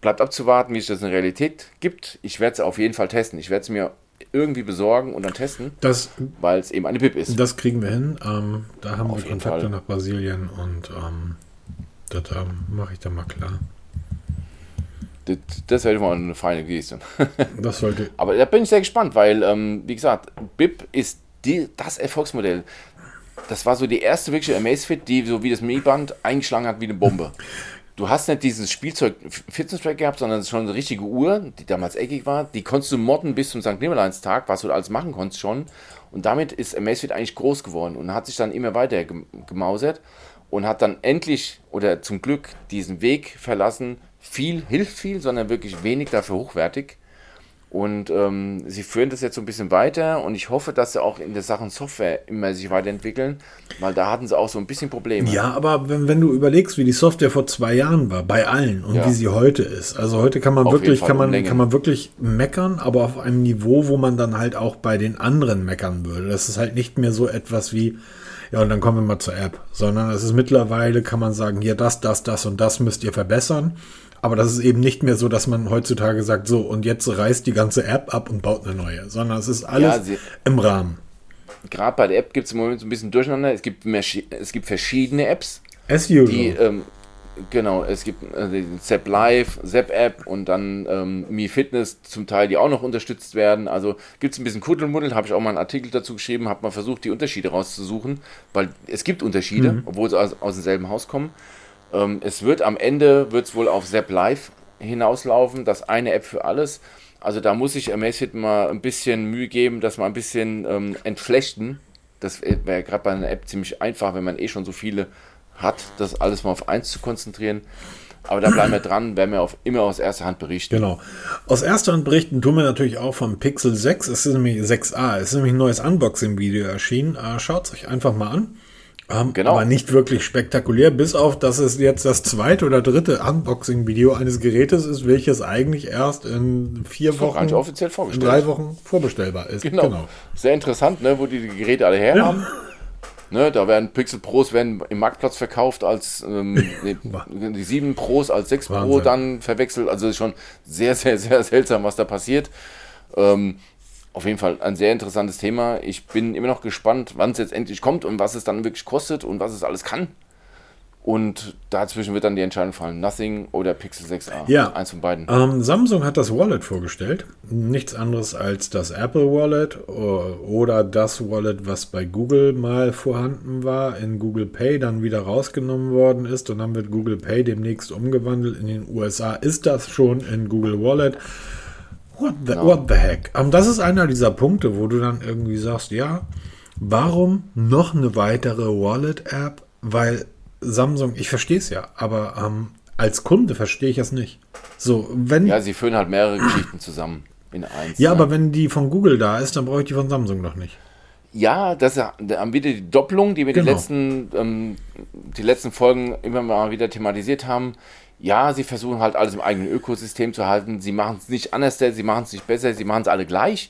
Bleibt abzuwarten, wie es das in Realität gibt. Ich werde es auf jeden Fall testen. Ich werde es mir irgendwie besorgen und dann testen, weil es eben eine BIP ist. Das kriegen wir hin. Ähm, da haben auf wir Kontakte Fall. nach Brasilien und ähm, das ähm, mache ich dann mal klar. Das, das wäre mal eine feine Geste. *laughs* das sollte. Aber da bin ich sehr gespannt, weil, ähm, wie gesagt, BIP ist die, das Erfolgsmodell. Das war so die erste wirkliche Amazfit, die so wie das Mi-Band eingeschlagen hat wie eine Bombe. Du hast nicht dieses Spielzeug Fitness-Track gehabt, sondern schon eine richtige Uhr, die damals eckig war. Die konntest du modden bis zum St. Nimmerleinstag, was du alles machen konntest schon. Und damit ist Amazfit eigentlich groß geworden und hat sich dann immer weiter gemausert und hat dann endlich oder zum Glück diesen Weg verlassen. Viel hilft viel, sondern wirklich wenig dafür hochwertig. Und ähm, sie führen das jetzt so ein bisschen weiter und ich hoffe, dass sie auch in der Sachen Software immer sich weiterentwickeln, weil da hatten sie auch so ein bisschen Probleme. Ja, aber wenn, wenn du überlegst, wie die Software vor zwei Jahren war, bei allen und ja. wie sie heute ist. Also heute kann man auf wirklich, kann man, kann man wirklich meckern, aber auf einem Niveau, wo man dann halt auch bei den anderen meckern würde. Das ist halt nicht mehr so etwas wie, ja, und dann kommen wir mal zur App, sondern es ist mittlerweile, kann man sagen, hier das, das, das und das müsst ihr verbessern. Aber das ist eben nicht mehr so, dass man heutzutage sagt, so und jetzt reißt die ganze App ab und baut eine neue, sondern es ist alles ja, sie, im Rahmen. gerade bei der App gibt es im Moment so ein bisschen Durcheinander. Es gibt, mehr, es gibt verschiedene Apps. As usual. Die, ähm, genau, es gibt äh, Zap Live, Zap App und dann ähm, Mi Fitness zum Teil, die auch noch unterstützt werden. Also gibt es ein bisschen Kuddelmuddel, habe ich auch mal einen Artikel dazu geschrieben, habe mal versucht, die Unterschiede rauszusuchen, weil es gibt Unterschiede, mhm. obwohl sie aus, aus demselben Haus kommen. Ähm, es wird am Ende, wird es wohl auf Zap Live hinauslaufen, das eine App für alles. Also da muss ich Amazfit mal ein bisschen Mühe geben, dass wir ein bisschen ähm, entflechten. Das wäre gerade bei einer App ziemlich einfach, wenn man eh schon so viele hat, das alles mal auf eins zu konzentrieren. Aber da bleiben wir *clears throat* dran, werden wir auf, immer aus erster Hand berichten. Genau. Aus erster Hand berichten tun wir natürlich auch vom Pixel 6. Es ist nämlich 6a. Es ist nämlich ein neues Unboxing-Video erschienen. Äh, Schaut es euch einfach mal an. Ähm, genau. Aber nicht wirklich spektakulär, bis auf, dass es jetzt das zweite oder dritte Unboxing-Video eines Gerätes ist, welches eigentlich erst in vier Wochen, offiziell in drei Wochen vorbestellbar ist. Genau. genau. Sehr interessant, ne, wo die, die Geräte alle her ja. haben. Ne, da werden Pixel Pros werden im Marktplatz verkauft als ähm, *laughs* die 7 Pros als 6 Wahnsinn. Pro dann verwechselt. Also ist schon sehr, sehr, sehr seltsam, was da passiert. Ähm, auf jeden Fall ein sehr interessantes Thema. Ich bin immer noch gespannt, wann es jetzt endlich kommt und was es dann wirklich kostet und was es alles kann. Und dazwischen wird dann die Entscheidung fallen, Nothing oder Pixel 6a. Ja. Eins von beiden. Ähm, Samsung hat das Wallet vorgestellt. Nichts anderes als das Apple Wallet oder das Wallet, was bei Google mal vorhanden war, in Google Pay dann wieder rausgenommen worden ist. Und dann wird Google Pay demnächst umgewandelt. In den USA ist das schon in Google Wallet. What the, genau. what the heck? Um, ähm, das ist einer dieser Punkte, wo du dann irgendwie sagst, ja, warum noch eine weitere Wallet-App? Weil Samsung, ich verstehe es ja, aber ähm, als Kunde verstehe ich es nicht. So, wenn. Ja, sie führen halt mehrere Geschichten zusammen in eins. Ja, ne? aber wenn die von Google da ist, dann brauche ich die von Samsung noch nicht. Ja, das ist wieder die Doppelung, die wir genau. die, letzten, ähm, die letzten Folgen immer mal wieder thematisiert haben. Ja, sie versuchen halt alles im eigenen Ökosystem zu halten. Sie machen es nicht anders, sie machen es nicht besser, sie machen es alle gleich.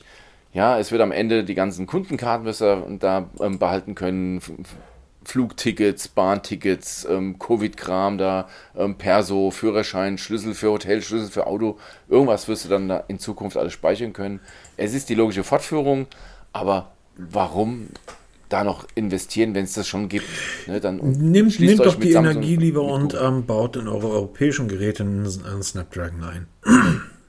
Ja, es wird am Ende die ganzen Kundenkarten, was da ähm, behalten können, Flugtickets, Bahntickets, ähm, Covid-Kram da, ähm, Perso, Führerschein, Schlüssel für Hotel, Schlüssel für Auto, irgendwas wirst du dann da in Zukunft alles speichern können. Es ist die logische Fortführung, aber warum da noch investieren, wenn es das schon gibt? Ne, dann nehmt, nehmt doch die Samsung Energie lieber und ähm, baut in eure europäischen Geräte einen, einen Snapdragon ein.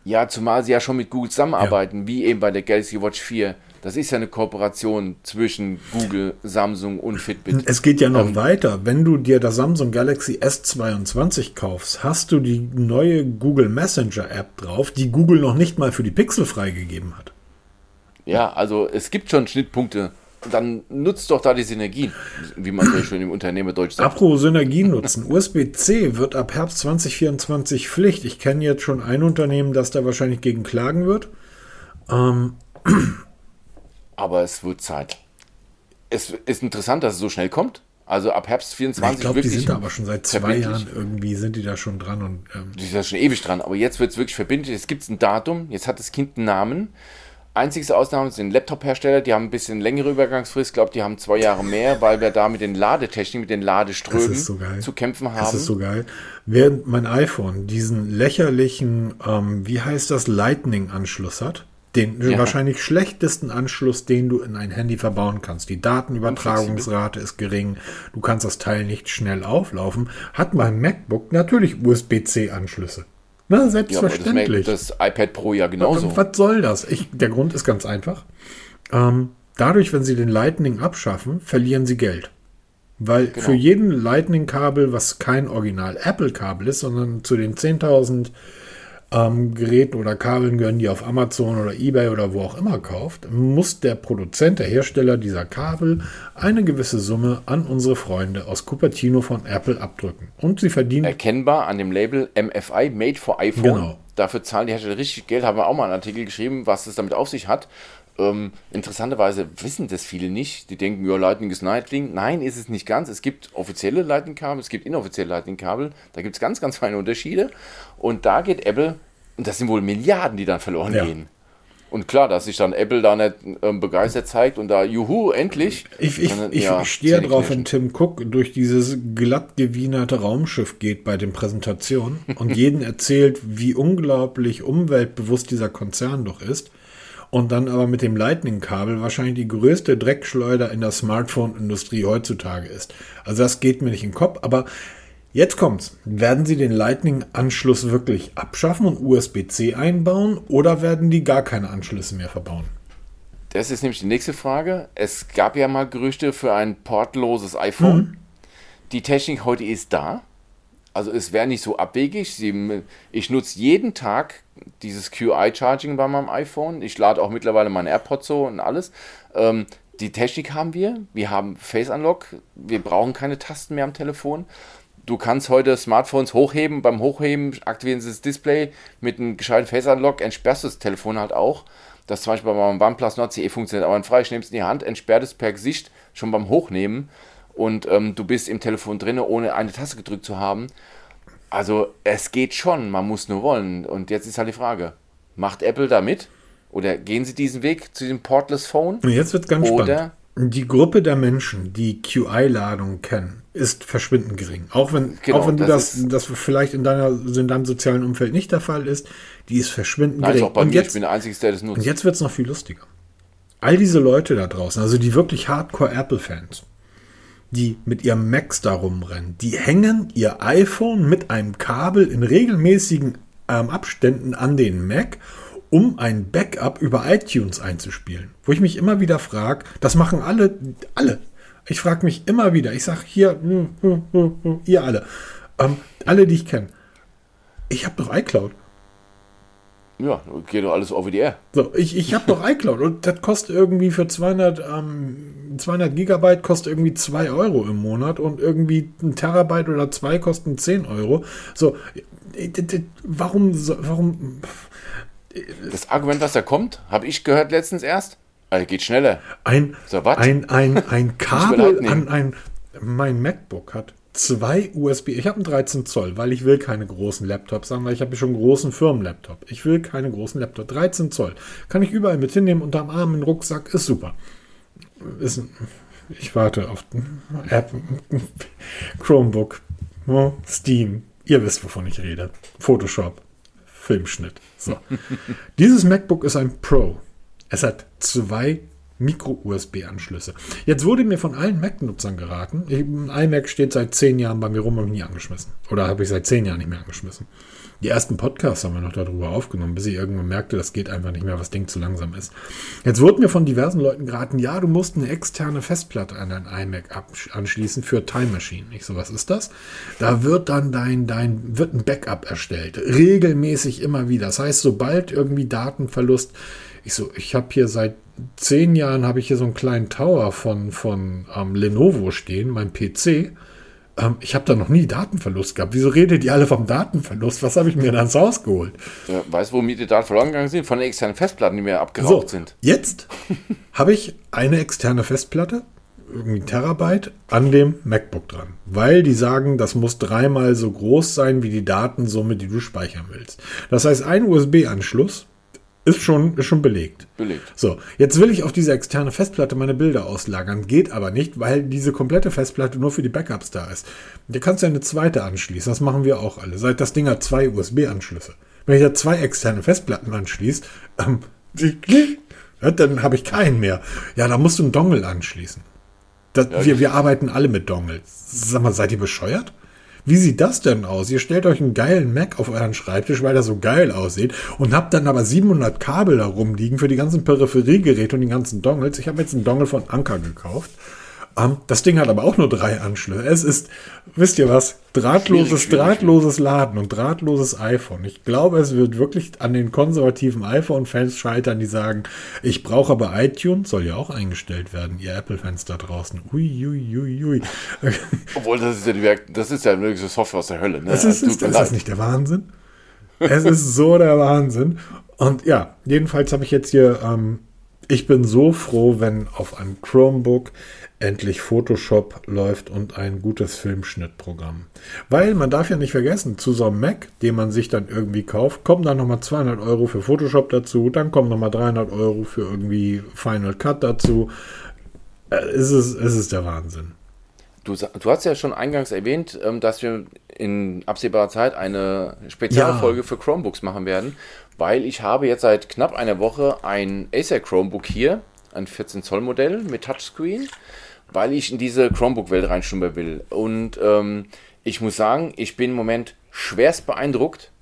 Ja, zumal sie ja schon mit Google zusammenarbeiten, ja. wie eben bei der Galaxy Watch 4. Das ist ja eine Kooperation zwischen Google, Samsung und Fitbit. Es geht ja noch ähm, weiter. Wenn du dir das Samsung Galaxy S22 kaufst, hast du die neue Google Messenger App drauf, die Google noch nicht mal für die Pixel freigegeben hat. Ja, also es gibt schon Schnittpunkte. Dann nutzt doch da die Synergien, wie man so schön im Unternehmerdeutsch sagt. Apropos Synergien nutzen. USB-C wird ab Herbst 2024 Pflicht. Ich kenne jetzt schon ein Unternehmen, das da wahrscheinlich gegen klagen wird. Ähm, aber es wird Zeit. Es ist interessant, dass es so schnell kommt. Also ab Herbst 24 Ich glaube, die sind da aber schon seit zwei Jahren irgendwie sind die da schon dran. Und, ähm die sind da schon ewig dran. Aber jetzt wird es wirklich verbindlich. Jetzt gibt es ein Datum. Jetzt hat das Kind einen Namen. Einzigste Ausnahme sind Laptop-Hersteller, die haben ein bisschen längere Übergangsfrist, ich glaube, die haben zwei Jahre mehr, weil wir da mit den Ladetechniken, mit den Ladeströmen so zu kämpfen haben. Das ist so geil. Während mein iPhone diesen lächerlichen, ähm, wie heißt das, Lightning-Anschluss hat, den ja. wahrscheinlich schlechtesten Anschluss, den du in ein Handy verbauen kannst. Die Datenübertragungsrate ist gering, du kannst das Teil nicht schnell auflaufen, hat mein MacBook natürlich USB-C-Anschlüsse. Na, selbstverständlich. Ja, das, das, iPad Pro ja genauso. Was, was soll das? Ich, der Grund ist ganz einfach. Ähm, dadurch, wenn sie den Lightning abschaffen, verlieren sie Geld. Weil genau. für jeden Lightning-Kabel, was kein Original Apple-Kabel ist, sondern zu den 10.000 ähm, Geräten oder Kabeln gehören, die auf Amazon oder eBay oder wo auch immer kauft, muss der Produzent, der Hersteller dieser Kabel eine gewisse Summe an unsere Freunde aus Cupertino von Apple abdrücken. Und sie verdienen. Erkennbar an dem Label MFI, Made for iPhone. Genau. Dafür zahlen die Hersteller richtig Geld. Haben wir auch mal einen Artikel geschrieben, was es damit auf sich hat. Ähm, interessanterweise wissen das viele nicht. Die denken, ja, Lightning ist Lightning. Nein, ist es nicht ganz. Es gibt offizielle Lightning-Kabel, es gibt inoffizielle Lightning-Kabel. Da gibt es ganz, ganz feine Unterschiede. Und da geht Apple, und das sind wohl Milliarden, die dann verloren ja. gehen. Und klar, dass sich dann Apple da nicht ähm, begeistert zeigt und da, juhu, endlich. Ich, ich, dann, ich ja, stehe drauf, wenn Tim Cook durch dieses glatt gewienerte Raumschiff geht bei den Präsentationen und jeden *laughs* erzählt, wie unglaublich umweltbewusst dieser Konzern doch ist und dann aber mit dem Lightning-Kabel wahrscheinlich die größte Dreckschleuder in der Smartphone-Industrie heutzutage ist. Also das geht mir nicht in den Kopf, aber jetzt kommt's. Werden sie den Lightning-Anschluss wirklich abschaffen und USB-C einbauen oder werden die gar keine Anschlüsse mehr verbauen? Das ist nämlich die nächste Frage. Es gab ja mal Gerüchte für ein portloses iPhone. Mhm. Die Technik heute ist da. Also es wäre nicht so abwegig. ich nutze jeden Tag dieses QI-Charging bei meinem iPhone. Ich lade auch mittlerweile meine AirPods so und alles. Ähm, die Technik haben wir. Wir haben Face Unlock. Wir brauchen keine Tasten mehr am Telefon. Du kannst heute Smartphones hochheben. Beim Hochheben aktivieren sie das Display mit einem gescheiten Face Unlock, entsperrst du das Telefon halt auch. Das zum Beispiel bei meinem OnePlus Nord CE funktioniert. Aber frei, ich nehme es in die Hand, entsperrt es per Gesicht schon beim Hochnehmen und ähm, du bist im Telefon drin, ohne eine Taste gedrückt zu haben. Also es geht schon, man muss nur wollen. Und jetzt ist halt die Frage, macht Apple da mit? Oder gehen sie diesen Weg zu dem Portless Phone? Jetzt wird ganz Oder spannend. Die Gruppe der Menschen, die QI-Ladung kennen, ist verschwindend gering. Auch wenn, genau, auch wenn du das, das, das vielleicht in, deiner, in deinem sozialen Umfeld nicht der Fall ist, die ist verschwindend Nein, gering. Ist auch bei und mir, jetzt, ich bin der Einzige, der das nutzt. Und jetzt wird es noch viel lustiger. All diese Leute da draußen, also die wirklich Hardcore-Apple-Fans, die mit ihrem Macs da rumrennen, die hängen ihr iPhone mit einem Kabel in regelmäßigen ähm, Abständen an den Mac, um ein Backup über iTunes einzuspielen. Wo ich mich immer wieder frage, das machen alle, alle. Ich frage mich immer wieder, ich sage hier, hm, hm, hm, ihr alle, ähm, alle, die ich kenne, ich habe doch iCloud. Ja, geht doch alles over the air. So, ich, ich habe doch iCloud und das kostet irgendwie für 200, ähm, 200 Gigabyte kostet irgendwie 2 Euro im Monat und irgendwie ein Terabyte oder zwei kosten 10 Euro. So, warum, warum? Das Argument, was da kommt, habe ich gehört letztens erst. Also geht schneller. Ein, so, ein, ein, ein Kabel an ein, mein MacBook hat zwei USB. Ich habe einen 13 Zoll, weil ich will keine großen Laptops haben, weil ich habe schon einen großen Firmenlaptop. Ich will keine großen Laptops. 13 Zoll. Kann ich überall mit hinnehmen, unterm Arm, den Rucksack, ist super. Ist, ich warte auf App, Chromebook, Steam. Ihr wisst, wovon ich rede. Photoshop, Filmschnitt. So. *laughs* Dieses MacBook ist ein Pro. Es hat zwei Micro-USB-Anschlüsse. Jetzt wurde mir von allen Mac-Nutzern geraten, ein iMac steht seit zehn Jahren bei mir rum und nie angeschmissen. Oder habe ich seit zehn Jahren nicht mehr angeschmissen. Die ersten Podcasts haben wir noch darüber aufgenommen, bis ich irgendwann merkte, das geht einfach nicht mehr, was Ding zu langsam ist. Jetzt wurde mir von diversen Leuten geraten, ja, du musst eine externe Festplatte an dein iMac anschließen für Time Machine. Ich so, was ist das? Da wird dann dein, dein, wird ein Backup erstellt. Regelmäßig immer wieder. Das heißt, sobald irgendwie Datenverlust ich so, ich habe hier seit zehn Jahren habe ich hier so einen kleinen Tower von, von ähm, Lenovo stehen, mein PC. Ähm, ich habe da noch nie Datenverlust gehabt. Wieso redet ihr alle vom Datenverlust? Was habe ich mir dann ins Haus geholt? Ja, weißt du, womit die Daten verloren gegangen sind? Von den externen Festplatten, die mir abgeraucht so, sind. Jetzt *laughs* habe ich eine externe Festplatte, irgendwie Terabyte, an dem MacBook dran. Weil die sagen, das muss dreimal so groß sein wie die Datensumme, die du speichern willst. Das heißt, ein USB-Anschluss ist schon, ist schon belegt. Belegt. So, jetzt will ich auf diese externe Festplatte meine Bilder auslagern. Geht aber nicht, weil diese komplette Festplatte nur für die Backups da ist. Da kannst du eine zweite anschließen. Das machen wir auch alle. Seit das Ding hat zwei USB-Anschlüsse. Wenn ich da zwei externe Festplatten anschließe, ähm, dann habe ich keinen mehr. Ja, da musst du einen Dongle anschließen. Das, ja, wir, wir arbeiten alle mit Dongles. Sag mal, seid ihr bescheuert? Wie sieht das denn aus? Ihr stellt euch einen geilen Mac auf euren Schreibtisch, weil der so geil aussieht und habt dann aber 700 Kabel da rumliegen für die ganzen Peripheriegeräte und die ganzen Dongles. Ich habe jetzt einen Dongle von Anker gekauft ähm, das Ding hat aber auch nur drei Anschlüsse. Es ist, wisst ihr was, drahtloses, schwierig, drahtloses Laden und drahtloses iPhone. Ich glaube, es wird wirklich an den konservativen iPhone-Fans scheitern, die sagen, ich brauche aber iTunes, soll ja auch eingestellt werden, ihr Apple-Fans da draußen. Ui, ui, ui, ui. *laughs* Obwohl, das ist ja, die, das ist ja wirklich so Software aus der Hölle. Ne? Das ist, ist, ist das nicht der Wahnsinn? es ist so der Wahnsinn. Und ja, jedenfalls habe ich jetzt hier, ähm, ich bin so froh, wenn auf einem Chromebook endlich Photoshop läuft und ein gutes Filmschnittprogramm. Weil man darf ja nicht vergessen, zu so einem Mac, den man sich dann irgendwie kauft, kommen dann nochmal 200 Euro für Photoshop dazu, dann kommen nochmal 300 Euro für irgendwie Final Cut dazu. Äh, es ist, es ist der Wahnsinn. Du, du hast ja schon eingangs erwähnt, ähm, dass wir in absehbarer Zeit eine Spezialfolge Ja. für Chromebooks machen werden, weil ich habe jetzt seit knapp einer Woche ein Acer Chromebook hier, ein 14 Zoll Modell mit Touchscreen, weil ich in diese Chromebook-Welt reinschnuppern will. Und ähm, ich muss sagen, ich bin im Moment schwerst beeindruckt,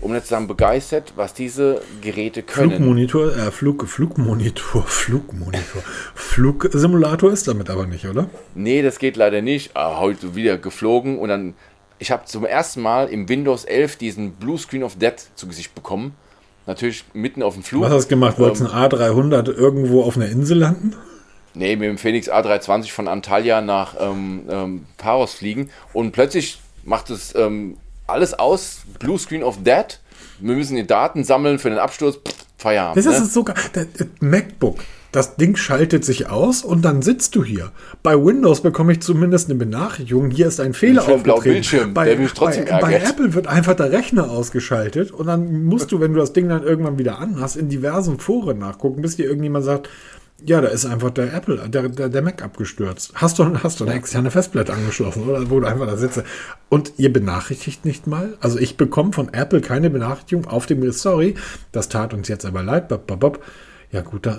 um nicht zu sagen begeistert, was diese Geräte können. Flugmonitor, äh, Flug, Flugmonitor, *laughs* Flugmonitor. Flugsimulator ist damit aber nicht, oder? Nee, das geht leider nicht. Ah, heute wieder geflogen und dann. Ich habe zum ersten Mal im Windows 11 diesen Blue Screen of Death zu Gesicht bekommen. Natürlich mitten auf dem Flug. Was hast du gemacht? Wolltest du Ähm, ein A300 irgendwo auf einer Insel landen? Nee, mit dem Phoenix A320 von Antalya nach ähm, ähm, Paros fliegen und plötzlich macht es ähm, alles aus, Blue Screen of Dead. Wir müssen die Daten sammeln für den Absturz. Pff, Feierabend. Das ist ne? sogar. Der, der MacBook. Das Ding schaltet sich aus und dann sitzt du hier. Bei Windows bekomme ich zumindest eine Benachrichtigung. Hier ist ein Fehler aufgetreten. Bildschirm, bei, der mich trotzdem bei, bei. Apple wird einfach der Rechner ausgeschaltet und dann musst du, wenn du das Ding dann irgendwann wieder anhast, in diversen Foren nachgucken, bis dir irgendjemand sagt, ja, da ist einfach der Apple, der, der, der Mac abgestürzt. Hast du, hast du eine externe Festplatte angeschlossen oder wo du einfach da sitzt. Und ihr benachrichtigt nicht mal. Also ich bekomme von Apple keine Benachrichtigung auf dem Sorry, das tat uns jetzt aber leid. Bop, bop, bop. Ja gut, da,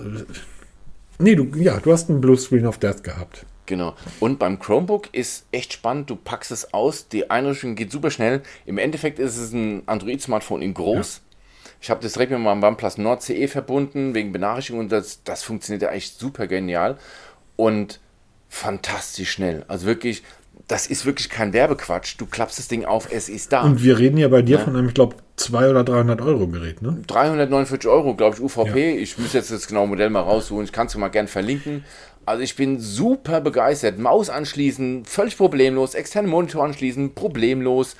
nee, du, ja, du hast einen Blue Screen of Death gehabt. Genau. Und beim Chromebook ist echt spannend. Du packst es aus, die Einrichtung geht super schnell. Im Endeffekt ist es ein Android-Smartphone in groß. Ich habe das direkt mit meinem OnePlus Nord CE verbunden, wegen Benachrichtigung und das, das funktioniert ja echt super genial und fantastisch schnell. Also wirklich, das ist wirklich kein Werbequatsch. Du klappst das Ding auf, es ist da. Und wir reden ja bei dir von einem, ich glaube, 200 oder 300 Euro Gerät, ne? 349 Euro, glaube ich, UVP. Ich muss jetzt das genaue Modell mal raussuchen. Ich kann es dir mal gern verlinken. Also ich bin super begeistert. Maus anschließen, völlig problemlos. Externe Monitor anschließen, problemlos.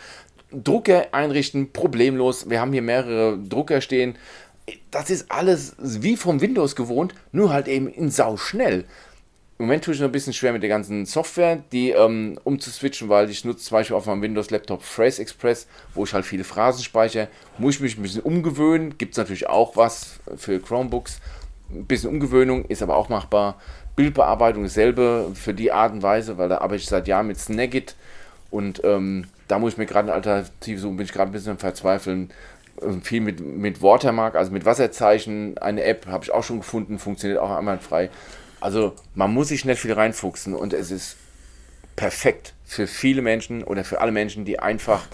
Drucker einrichten, problemlos. Wir haben hier mehrere Drucker stehen. Das ist alles wie vom Windows gewohnt, nur halt eben in sau schnell. Im Moment tue ich noch ein bisschen schwer mit der ganzen Software, die ähm, umzuswitchen, weil ich nutze zum Beispiel auf meinem Windows-Laptop Phrase Express, wo ich halt viele Phrasen speichere. Muss ich mich ein bisschen umgewöhnen. Gibt es natürlich auch was für Chromebooks. Ein bisschen Umgewöhnung ist aber auch machbar. Bildbearbeitung dasselbe für die Art und Weise, weil da arbeite ich seit Jahren mit Snagit und ähm, da muss ich mir gerade eine Alternative suchen, bin ich gerade ein bisschen Verzweifeln. Ähm, viel mit, mit Watermark, also mit Wasserzeichen, eine App habe ich auch schon gefunden, funktioniert auch einwandfrei. Also man muss sich nicht viel reinfuchsen und es ist perfekt für viele Menschen oder für alle Menschen, die einfach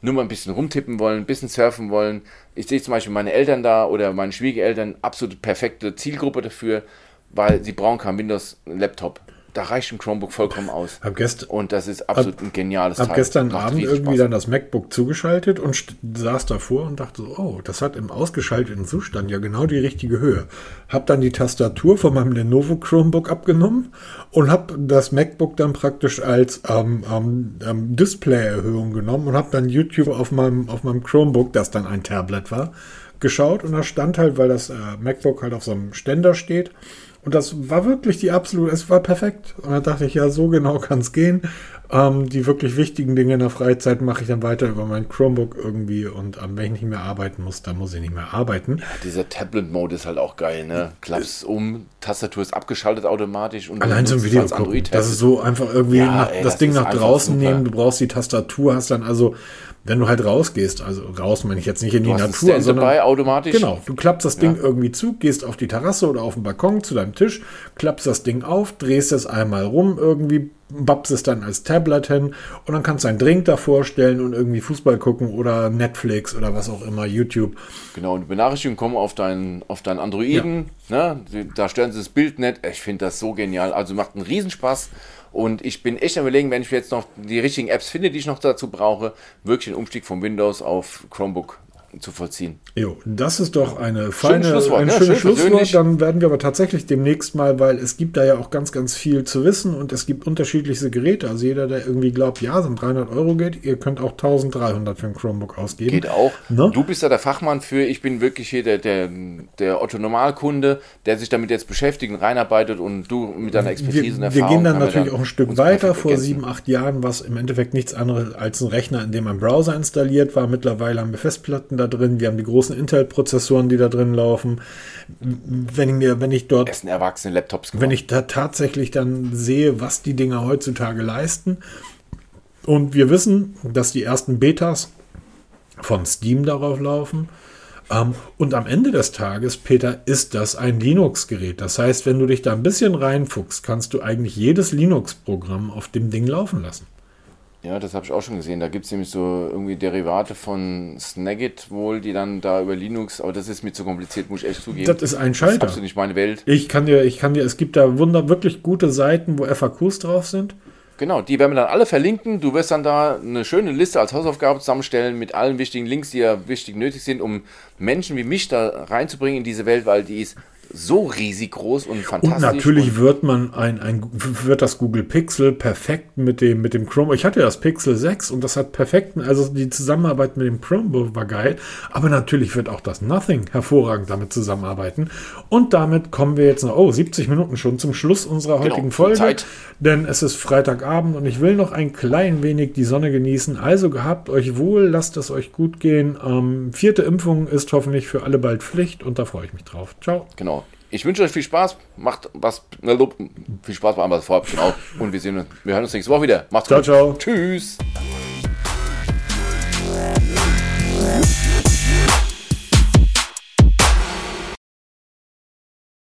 nur mal ein bisschen rumtippen wollen, ein bisschen surfen wollen. Ich sehe zum Beispiel meine Eltern da oder meine Schwiegereltern, absolut perfekte Zielgruppe dafür, weil sie brauchen keinen Windows-Laptop. Da reicht ein Chromebook vollkommen aus. *laughs* Hab gest- Und das ist absolut ein geniales Hab Teil. gestern Macht Abend irgendwie Spaß. dann das MacBook zugeschaltet und saß davor und dachte so, oh, das hat im ausgeschalteten Zustand ja genau die richtige Höhe. Hab dann die Tastatur von meinem Lenovo Chromebook abgenommen und hab das MacBook dann praktisch als ähm, ähm, ähm, Display-Erhöhung genommen und hab dann YouTube auf meinem, auf meinem Chromebook, das dann ein Tablet war, geschaut und da stand halt, weil das äh, MacBook halt auf so einem Ständer steht, und das war wirklich die absolute, es war perfekt. Und da dachte ich, ja, so genau kann es gehen. Ähm, die wirklich wichtigen Dinge in der Freizeit mache ich dann weiter über mein Chromebook irgendwie. Und ähm, wenn ich nicht mehr arbeiten muss, dann muss ich nicht mehr arbeiten. Dieser Tablet-Mode ist halt auch geil, ne? Klappst um, Tastatur ist abgeschaltet automatisch und Allein zum Video gucken. Das ist so einfach irgendwie Ja, nach, ey, das, das Ding nach draußen super. nehmen. Du brauchst die Tastatur, hast dann also, wenn du halt rausgehst, also raus meine ich jetzt nicht in die Du hast Natur, sondern dabei automatisch. Genau, du klappst das Ding Ja. irgendwie zu, gehst auf die Terrasse oder auf den Balkon zu deinem Tisch, klappst das Ding auf, drehst es einmal rum, irgendwie babst es dann als Tablet hin und dann kannst du einen Drink davor stellen und irgendwie Fußball gucken oder Netflix oder was auch immer, YouTube. Genau, und die Benachrichtigungen kommen auf deinen, auf deinen Androiden, ne? Die- da stören sie das Bild nicht. Ich finde das so genial. Also macht einen Riesenspaß. Und ich bin echt am überlegen, wenn ich jetzt noch die richtigen Apps finde, die ich noch dazu brauche, wirklich den Umstieg von Windows auf Chromebook zu vollziehen. Jo, das ist doch eine feine, Schlusswort, ein ne? schönes Schön Schlusswort. persönlich. Dann werden wir aber tatsächlich demnächst mal, weil es gibt da ja auch ganz, ganz viel zu wissen und es gibt unterschiedlichste Geräte. Also jeder, der irgendwie glaubt, ja, sind 300 Euro geht, ihr könnt auch 1300 für ein Chromebook ausgeben. Geht auch. Ne? Du bist ja der Fachmann für, ich bin wirklich hier der, der, der Otto Normalkunde, der sich damit jetzt beschäftigt und reinarbeitet und du mit deiner Expertise und wir, wir Erfahrung. gehen dann natürlich auch ein Stück weiter. Vor ergänzen. sieben, acht Jahren war es im Endeffekt nichts anderes als ein Rechner, in dem ein Browser installiert war. Mittlerweile haben wir Festplatten da drin. Wir haben die großen Intel-Prozessoren, die da drin laufen. Wenn ich mir, wenn ich dort Es sind erwachsene Laptops wenn geworden. ich da tatsächlich dann sehe, was die Dinger heutzutage leisten, Und wir wissen, dass die ersten Betas von Steam darauf laufen. Ähm, und am Ende des Tages, Peter, ist das ein Linux-Gerät. Das heißt, wenn du dich da ein bisschen reinfuchst, kannst du eigentlich jedes Linux-Programm auf dem Ding laufen lassen. Ja, das habe ich auch schon gesehen. Da gibt es nämlich so irgendwie Derivate von Snagit wohl, die dann da über Linux, aber das ist mir zu kompliziert, muss ich echt zugeben. Das ist ein Schalter. Das ist nicht meine Welt. Ich kann dir, ich kann dir, es gibt da wunder wirklich gute Seiten, wo FAQs drauf sind. Genau, die werden wir dann alle verlinken. Du wirst dann da eine schöne Liste als Hausaufgabe zusammenstellen mit allen wichtigen Links, die ja wichtig nötig sind, um Menschen wie mich da reinzubringen in diese Welt, weil die ist so riesig groß und fantastisch. Und natürlich und wird man ein, ein, wird das Google Pixel perfekt mit dem, mit dem Chrome. Ich hatte das Pixel 6 und das hat perfekt, also die Zusammenarbeit mit dem Chromebook war geil. Aber natürlich wird auch das Nothing hervorragend damit zusammenarbeiten. Und damit kommen wir jetzt noch, oh, 70 Minuten schon zum Schluss unserer genau, heutigen genau, Folge. Zeit. Denn es ist Freitagabend und ich will noch ein klein wenig die Sonne genießen. Also gehabt euch wohl, lasst es euch gut gehen. Ähm, vierte Impfung ist hoffentlich für alle bald Pflicht und da freue ich mich drauf. Ciao. Genau ich wünsche euch viel Spaß. Macht was. Ne, Na, viel Spaß beim allem, was. Genau. Und wir sehen uns. Wir hören uns nächste Woche wieder. Macht's ciao, gut. Ciao, ciao. Tschüss.